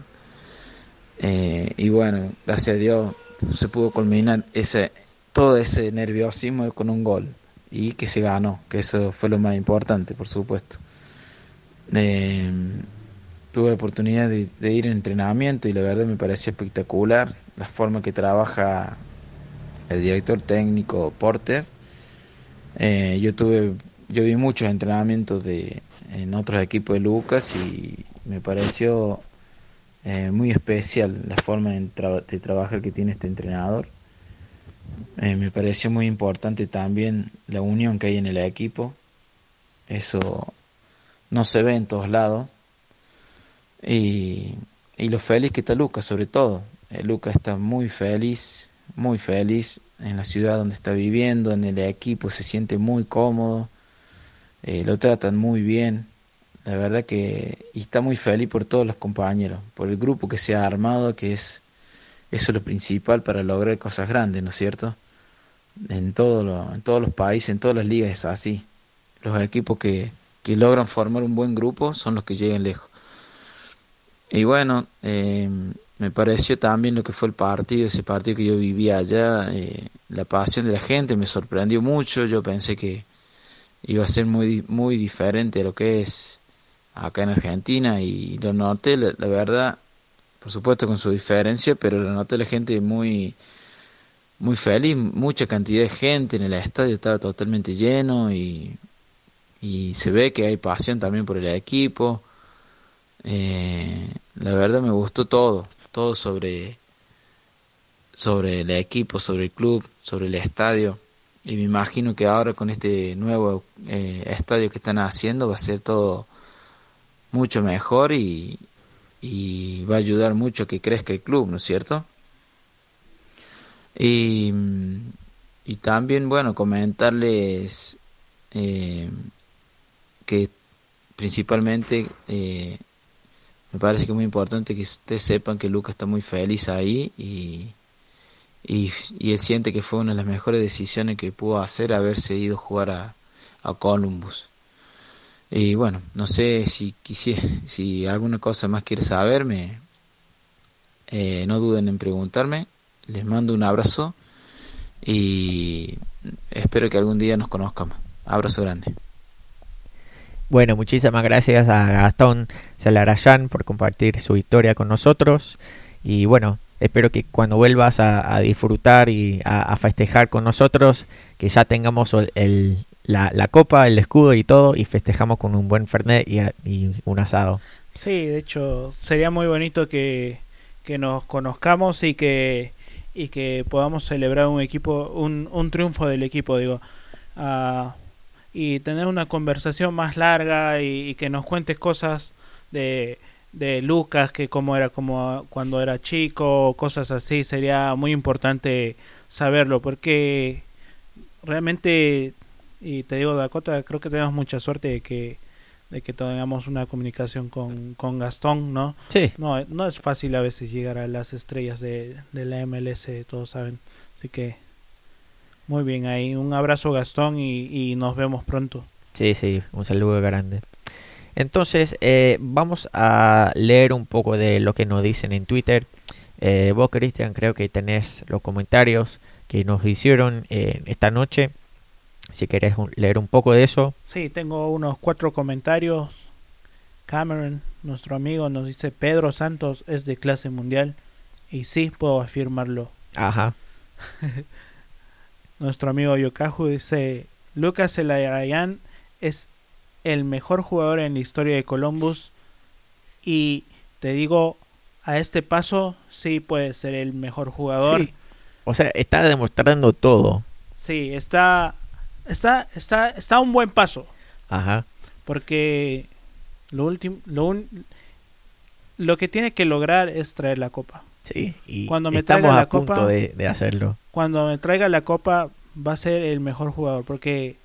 Speaker 3: eh, y bueno, gracias a Dios se pudo culminar ese todo ese nerviosismo con un gol y que se ganó, que eso fue lo más importante, por supuesto. Eh, tuve la oportunidad de, ir en entrenamiento y la verdad me pareció espectacular la forma que trabaja el director técnico Porter. Eh, yo tuve, yo vi muchos entrenamientos de en otros equipos de Lucas y me pareció eh, muy especial la forma de, de trabajar que tiene este entrenador. Eh, me pareció muy importante también la unión que hay en el equipo. Eso no se ve en todos lados. Y, lo feliz que está Lucas, sobre todo. Eh, Lucas está muy feliz, muy feliz en la ciudad donde está viviendo, en el equipo, se siente muy cómodo. Eh, lo tratan muy bien. La verdad que está muy feliz por todos los compañeros, por el grupo que se ha armado, que es eso es lo principal para lograr cosas grandes, ¿no es cierto? En, todo lo- en todos los países, en todas las ligas es así. Los equipos que, que logran formar un buen grupo son los que llegan lejos. Y bueno, eh, me pareció también lo que fue el partido, ese partido que yo vivía allá, eh, la pasión de la gente me sorprendió mucho. Yo pensé que iba a ser muy, muy diferente a lo que es acá en Argentina y lo noté, la verdad, por supuesto con su diferencia, pero lo noté la gente muy, muy feliz, mucha cantidad de gente en el estadio, estaba totalmente lleno y, y se ve que hay pasión también por el equipo. Eh, la verdad me gustó todo, todo sobre, sobre el equipo, sobre el club, sobre el estadio. Y me imagino que ahora con este nuevo eh, estadio que están haciendo va a ser todo mucho mejor y, y va a ayudar mucho a que crezca el club, ¿no es cierto? Y, y también, bueno, comentarles eh, que principalmente eh, me parece que es muy importante que ustedes sepan que Lucas está muy feliz ahí y, y, y él siente que fue una de las mejores decisiones que pudo hacer haberse ido a jugar a, a Columbus. Y bueno, no sé si quisiera, si alguna cosa más quiere saberme, eh, no duden en preguntarme. Les mando un abrazo y espero que algún día nos conozcamos. Abrazo grande.
Speaker 1: Bueno, muchísimas gracias a Gastón Celarayán por compartir su historia con nosotros. Y bueno, espero que cuando vuelvas a, disfrutar y a, a festejar con nosotros, que ya tengamos el- la, la copa, el escudo y todo, y festejamos con un buen Fernet y, y un asado.
Speaker 2: Sí, de hecho, sería muy bonito que, que nos conozcamos y que y que podamos celebrar un equipo un, un triunfo del equipo digo ah, y tener una conversación más larga y, que nos cuentes cosas de, de Lucas que cómo era como cuando era chico cosas así sería muy importante saberlo porque realmente y te digo Dakota creo que tenemos mucha suerte de que de que tengamos una comunicación con, con Gastón, ¿no?
Speaker 1: Sí.
Speaker 2: No, no es fácil a veces llegar a las estrellas de, de la MLS, todos saben. Así que muy bien ahí. Un abrazo Gastón y, y nos vemos pronto.
Speaker 1: Sí, sí, un saludo grande. Entonces, eh, vamos a leer un poco de lo que nos dicen en Twitter. Eh, vos, Cristian, creo que tenés los comentarios que nos hicieron eh, esta noche. Si querés leer un poco de eso.
Speaker 2: Sí, tengo unos cuatro comentarios. Cameron, nuestro amigo, nos dice Pedro Santos es de clase mundial. Y sí, puedo afirmarlo.
Speaker 1: Ajá.
Speaker 2: nuestro amigo Yokahu dice Lucas Elayarayan es el mejor jugador en la historia de Columbus. Y te digo, a este paso sí puede ser el mejor jugador.
Speaker 1: O sea, está demostrando todo.
Speaker 2: Sí, está está, está, está a un buen paso.
Speaker 1: Ajá.
Speaker 2: Porque lo último, lo, lo que tiene que lograr es traer la copa.
Speaker 1: Sí, y cuando me estamos traiga la a punto de, hacerlo.
Speaker 2: Cuando me traiga la copa va a ser el mejor jugador, porque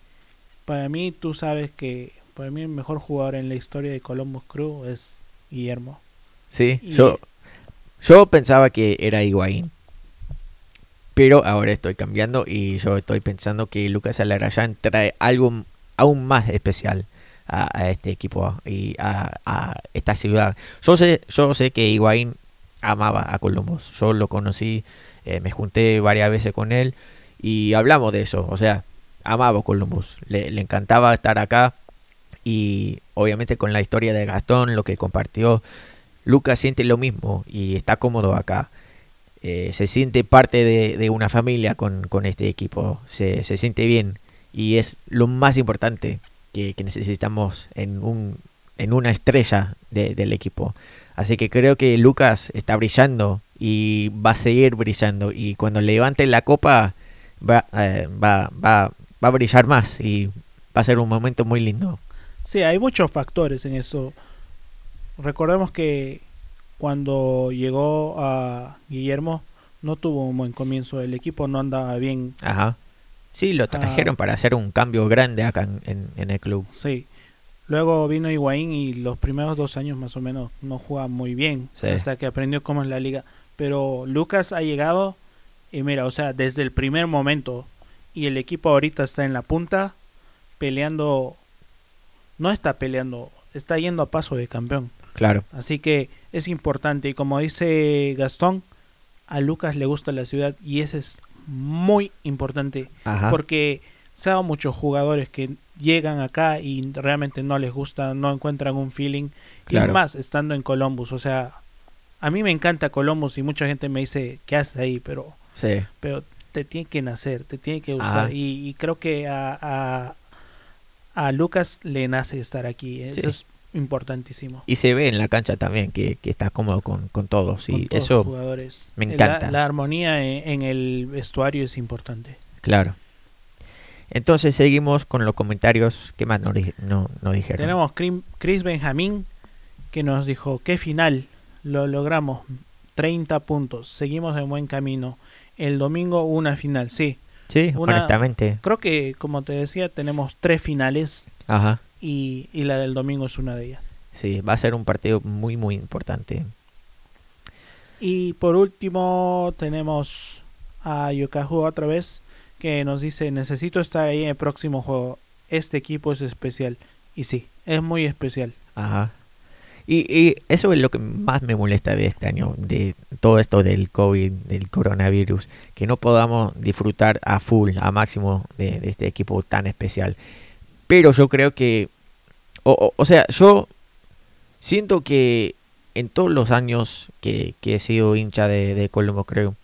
Speaker 2: para mí tú sabes que para mí el mejor jugador en la historia de Columbus Crew es Guillermo.
Speaker 1: Sí, yo yo pensaba que era Higuaín. Pero ahora estoy cambiando y yo estoy pensando que Lucas Alarayán trae algo aún más especial a, este equipo y a, esta ciudad. Yo sé, yo sé que Higuaín amaba a Columbus. Yo lo conocí, eh, me junté varias veces con él y hablamos de eso. O sea, amaba a Columbus. Le, le encantaba estar acá y obviamente con la historia de Gastón, lo que compartió, Lucas siente lo mismo y está cómodo acá. Eh, se siente parte de, una familia con, este equipo, se, siente bien y es lo más importante que, necesitamos en, un, en una estrella del equipo. Así que creo que Lucas está brillando y va a seguir brillando y cuando levante la copa va, eh, va, va, va a brillar más y va a ser un momento muy lindo.
Speaker 2: Sí, hay muchos factores en esto. Recordemos que cuando llegó a Guillermo no tuvo un buen comienzo, el equipo no andaba bien.
Speaker 1: Ajá. Sí, lo trajeron ah. para hacer un cambio grande acá en, el club.
Speaker 2: Sí. Luego vino Higuaín y los primeros dos años más o menos no jugaba muy bien. Hasta que aprendió cómo es la liga. Pero Lucas ha llegado y mira, o sea, desde el primer momento. Y el equipo ahorita está en la punta peleando. No está peleando, está yendo a paso de campeón.
Speaker 1: Claro.
Speaker 2: Así que es importante. Y como dice Gastón, a Lucas le gusta la ciudad y eso es muy importante. Porque se han muchos jugadores que llegan acá y realmente no les gusta, no encuentran un feeling. Y es más, estando en Columbus, o sea, a mí me encanta Columbus y mucha gente me dice, ¿qué haces ahí? Pero,
Speaker 1: sí.
Speaker 2: pero te tiene que nacer, te tiene que gustar. Y, creo que a, a, a, Lucas le nace estar aquí. Eso es importantísimo.
Speaker 1: Y se ve en la cancha también que, está cómodo con, todos. Y eso
Speaker 2: jugadores.
Speaker 1: me encanta.
Speaker 2: La, armonía en, el vestuario es importante.
Speaker 1: Claro. Entonces seguimos con los comentarios. que más nos, no, dijeron?
Speaker 2: Tenemos Chris Benjamín que nos dijo, qué final, lo logramos, 30 puntos, seguimos en buen camino. El domingo una final, sí.
Speaker 1: Sí, honestamente.
Speaker 2: Creo que, como te decía, tenemos tres finales.
Speaker 1: Ajá
Speaker 2: y, la del domingo es una de ellas.
Speaker 1: Sí, va a ser un partido muy, muy importante.
Speaker 2: Y por último tenemos a Yokahu otra vez que nos dice necesito estar ahí en el próximo juego. Este equipo es especial. Y sí, es muy especial.
Speaker 1: Ajá. Y, y, eso es lo que más me molesta de este año, de todo esto del COVID, del coronavirus, que no podamos disfrutar a full, a máximo de este equipo tan especial. Pero yo creo que, o, sea, yo siento que en todos los años que, he sido hincha de, Colombo, creo,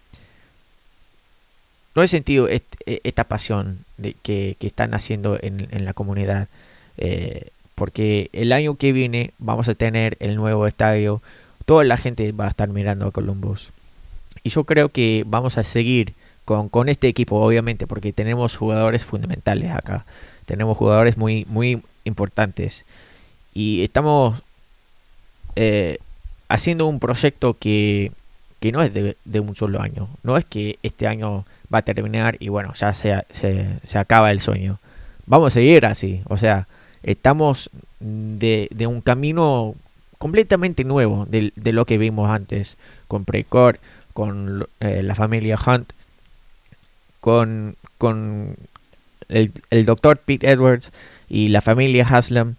Speaker 1: no he sentido e, esta pasión de, que, están haciendo en, la comunidad. Eh, porque el año que viene vamos a tener el nuevo estadio, toda la gente va a estar mirando a Columbus. Y yo creo que vamos a seguir con este equipo, obviamente, porque tenemos jugadores fundamentales acá. Tenemos jugadores muy, muy importantes. Y estamos eh, haciendo un proyecto que, que no es de, de, un solo año. No es que este año va a terminar y bueno, ya se, se, se acaba el sueño. Vamos a seguir así. O sea, estamos de, de un camino completamente nuevo de, de, lo que vimos antes con Precor, con eh, la familia Hunt, con, con el, el doctor Pete Edwards y la familia Haslam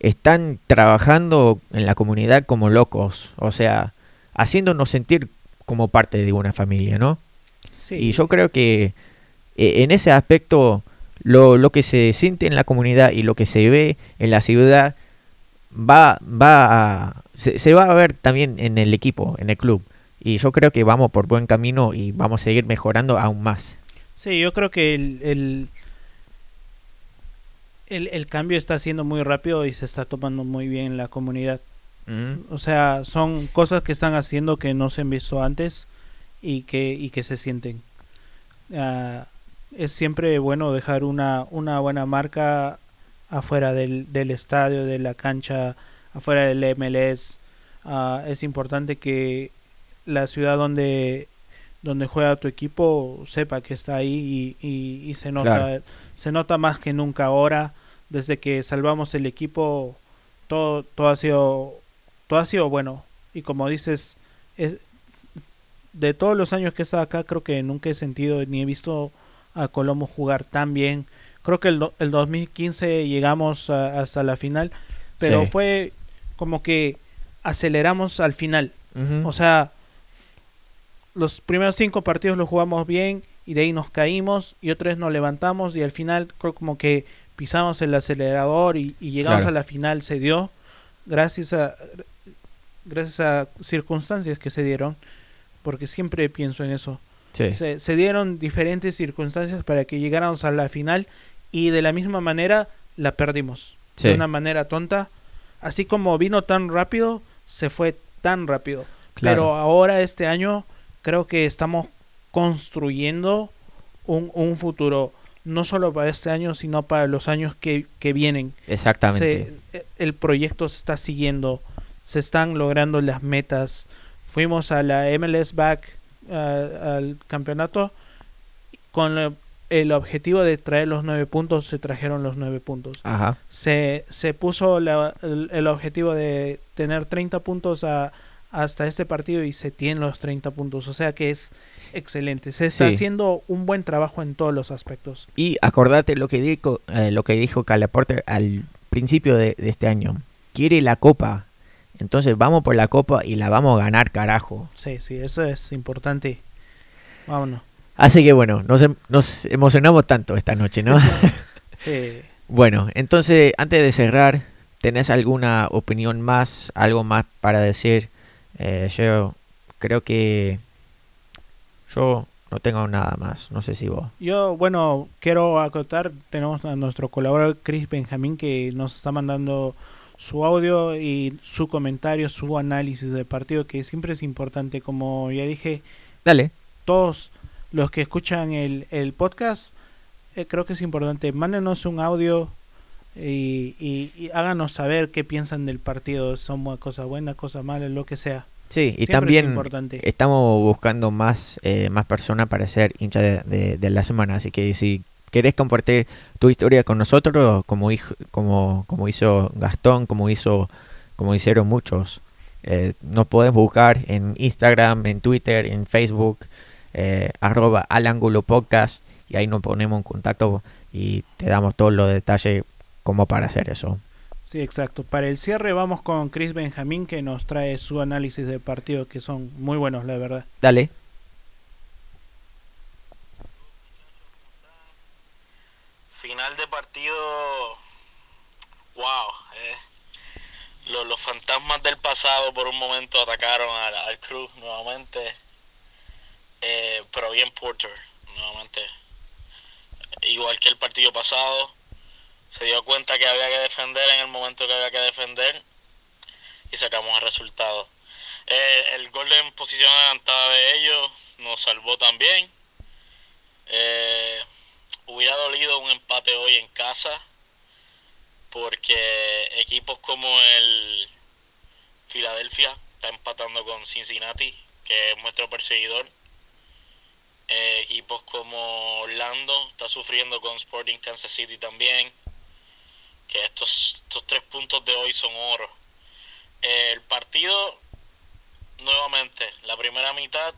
Speaker 1: están trabajando en la comunidad como locos, o sea, haciéndonos sentir como parte de una familia, ¿no? Sí. Y yo creo que eh, en ese aspecto lo, lo, que se siente en la comunidad y lo que se ve en la ciudad va, va a, se, se va a ver también en el equipo, en el club. Y yo creo que vamos por buen camino y vamos a seguir mejorando aún más.
Speaker 2: Sí, yo creo que el, el, el, el cambio está siendo muy rápido y se está tomando muy bien en la comunidad. O sea, son cosas que están haciendo que no se han visto antes y que, y que se sienten. Uh, es siempre bueno dejar una, una buena marca afuera del, del estadio, de la cancha, afuera del MLS. Uh, es importante que la ciudad donde donde juega tu equipo sepa que está ahí y, y, y se nota claro. se nota más que nunca ahora desde que salvamos el equipo todo todo ha sido todo ha sido bueno y como dices es, de todos los años que he estado acá creo que nunca he sentido ni he visto a Colombo jugar tan bien creo que el, el 2015 llegamos a, hasta la final pero sí. fue como que aceleramos al final uh -huh. o sea los primeros cinco partidos los jugamos bien y de ahí nos caímos y otra vez nos levantamos y al final creo como que pisamos el acelerador y, y llegamos claro. a la final se dio gracias a gracias a circunstancias que se dieron porque siempre pienso en eso sí. se, se, dieron diferentes circunstancias para que llegáramos a la final y de la misma manera la perdimos sí. de una manera tonta así como vino tan rápido se fue tan rápido claro. pero ahora este año creo que estamos construyendo un, un, futuro no solo para este año, sino para los años que, que vienen.
Speaker 1: Exactamente.
Speaker 2: Se, el proyecto se está siguiendo, se están logrando las metas. Fuimos a la MLS Back uh, al campeonato con el objetivo de traer los nueve puntos, se trajeron los nueve puntos.
Speaker 1: Ajá.
Speaker 2: Se, se puso la, el, el, objetivo de tener 30 puntos a, hasta este partido y se tienen los 30 puntos. O sea que es excelente. Se está sí. haciendo un buen trabajo en todos los aspectos.
Speaker 1: Y acordate lo que dijo, eh, lo que dijo Calaporter al principio de, de, este año. Quiere la copa. Entonces vamos por la copa y la vamos a ganar, carajo.
Speaker 2: Sí, sí, eso es importante. Vámonos.
Speaker 1: Así que bueno, nos, em, nos emocionamos tanto esta noche, ¿no?
Speaker 2: sí.
Speaker 1: Bueno, entonces antes de cerrar, ¿tenés alguna opinión más, algo más para decir? Eh, yo creo que yo no tengo nada más, no sé si vos.
Speaker 2: Yo, bueno, quiero acotar, tenemos a nuestro colaborador Chris Benjamín que nos está mandando su audio y su comentario, su análisis del partido, que siempre es importante, como ya dije.
Speaker 1: Dale.
Speaker 2: Todos los que escuchan el, el podcast, eh, creo que es importante, mándenos un audio y, y, y, háganos saber qué piensan del partido, son cosas buenas, cosas malas, lo que sea.
Speaker 1: Sí, y Siempre también estamos buscando más, eh, más personas para ser hincha de, de, de, la semana, así que si querés compartir tu historia con nosotros, como, hijo, como, como hizo Gastón, como hizo como hicieron muchos, eh, nos podés buscar en Instagram, en Twitter, en Facebook, eh, arroba al ángulo podcast, y ahí nos ponemos en contacto y te damos todos los detalles como para hacer eso.
Speaker 2: Sí, exacto. Para el cierre vamos con Chris Benjamín que nos trae su análisis de partido que son muy buenos, la verdad.
Speaker 1: Dale.
Speaker 4: Final de partido, wow. Eh. Los, los, fantasmas del pasado por un momento atacaron al, al Cruz nuevamente. Eh, pero bien Porter, nuevamente. Igual que el partido pasado se dio cuenta que había que defender en el momento que había que defender y sacamos el resultado. Eh, el gol en posición adelantada de ellos nos salvó también. Eh, hubiera dolido un empate hoy en casa porque equipos como el Filadelfia está empatando con Cincinnati, que es nuestro perseguidor. Eh, equipos como Orlando está sufriendo con Sporting Kansas City también. Que estos, estos tres puntos de hoy son oro. el partido, nuevamente, la primera mitad,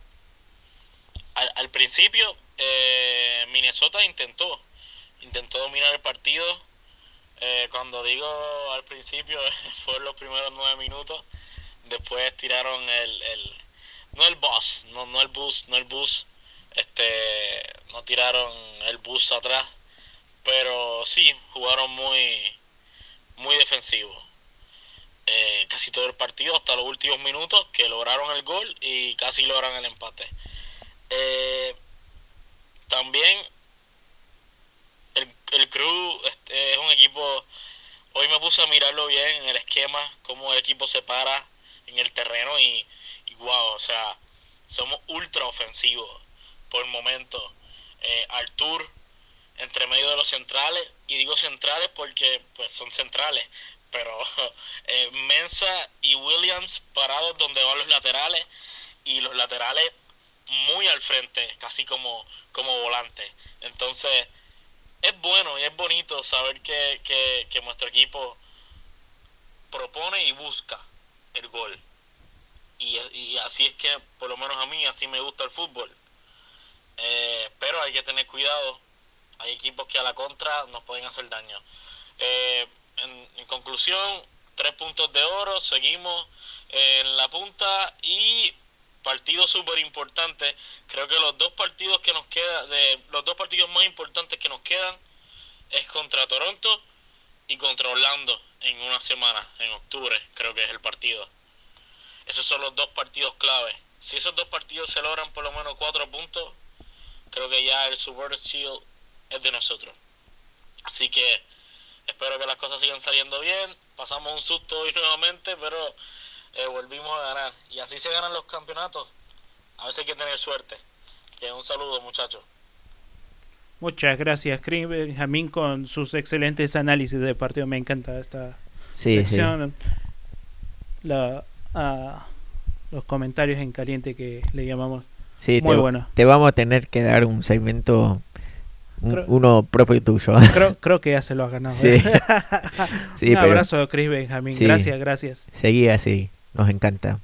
Speaker 4: al, principio, eh, Minnesota intentó, intentó dominar el partido. Eh, cuando digo al principio, fueron los primeros nueve minutos después tiraron el, el no el bus, no, no el bus, no el bus, este, no tiraron el bus atrás, pero sí, jugaron muy, muy defensivo. Eh, casi todo el partido hasta los últimos minutos que lograron el gol y casi logran el empate. Eh, también el, el Cruz este, es un equipo, hoy me puse a mirarlo bien en el esquema, cómo el equipo se para en el terreno y, wow, o sea, somos ultra ofensivos por el momento. Eh, Artur entre medio de los centrales, y digo centrales porque pues son centrales, pero eh, Mensa y Williams parados donde van los laterales y los laterales muy al frente, casi como, como volante. Entonces, es bueno y es bonito saber que, que, que nuestro equipo propone y busca el gol. Y, así es que, por lo menos a mí, así me gusta el fútbol. Eh, pero hay que tener cuidado. Hay equipos que a la contra nos pueden hacer daño. Eh, en, conclusión, tres puntos de oro, seguimos en la punta y partido súper importante. Creo que los dos partidos que nos quedan, de los dos partidos más importantes que nos quedan es contra Toronto y contra Orlando en una semana, en octubre, creo que es el partido. Esos son los dos partidos clave. Si esos dos partidos se logran por lo menos cuatro puntos, creo que ya el Super Shield es de nosotros. Así que espero que las cosas sigan saliendo bien. Pasamos un susto hoy nuevamente, pero eh, volvimos a ganar. Y así se ganan los campeonatos. A veces hay que tener suerte. Que un saludo, muchachos.
Speaker 2: Muchas gracias, Chris Benjamín, con sus excelentes análisis de partido. Me encanta esta sección. La, a los comentarios en caliente que le llamamos.
Speaker 1: Sí, Muy te, bueno. Te vamos a tener que dar un segmento, uno propio tuyo.
Speaker 2: Creo, creo que ya se lo has ganado. ¿eh? un abrazo, Chris Benjamín. Gracias, gracias.
Speaker 1: Seguí así, nos encanta.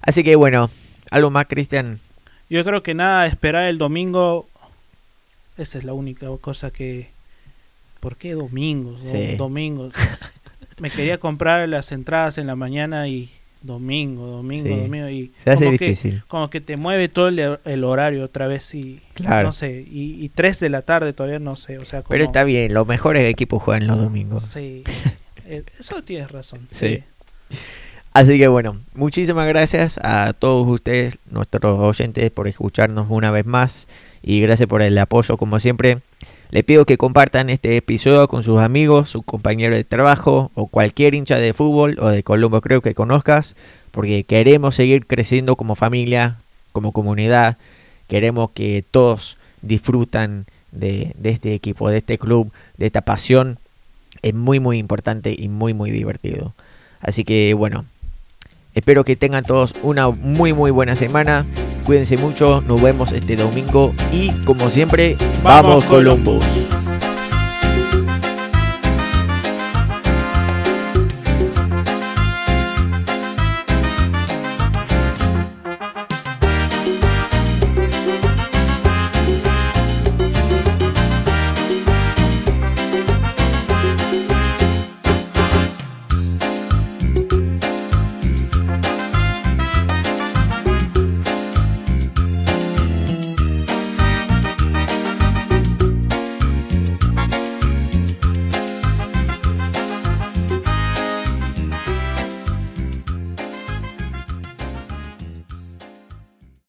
Speaker 1: Así que bueno, ¿algo más, Cristian?
Speaker 2: Yo creo que nada, esperar el domingo. Esa es la única cosa que. ¿Por qué domingo? Domingo. Me quería comprar las entradas en la mañana y domingo, domingo, domingo y
Speaker 1: se hace como difícil.
Speaker 2: Que, como que te mueve todo el, horario otra vez y no sé, y, y 3 de la tarde todavía no sé, o sea,
Speaker 1: Pero está bien, los mejores equipos juegan los domingos.
Speaker 2: Sí. Eh, eso tienes razón.
Speaker 1: Sí. Así que bueno, muchísimas gracias a todos ustedes, nuestros oyentes, por escucharnos una vez más y gracias por el apoyo como siempre. Le pido que compartan este episodio con sus amigos, su compañero de trabajo o cualquier hincha de fútbol o de Colombo creo que conozcas, porque queremos seguir creciendo como familia, como comunidad. Queremos que todos disfrutan de este equipo, de este club, de esta pasión. Es muy muy importante y muy muy divertido. Así que bueno, espero que tengan todos una muy muy buena semana. Cuídense mucho, nos vemos este domingo y como siempre, vamos, Columbus.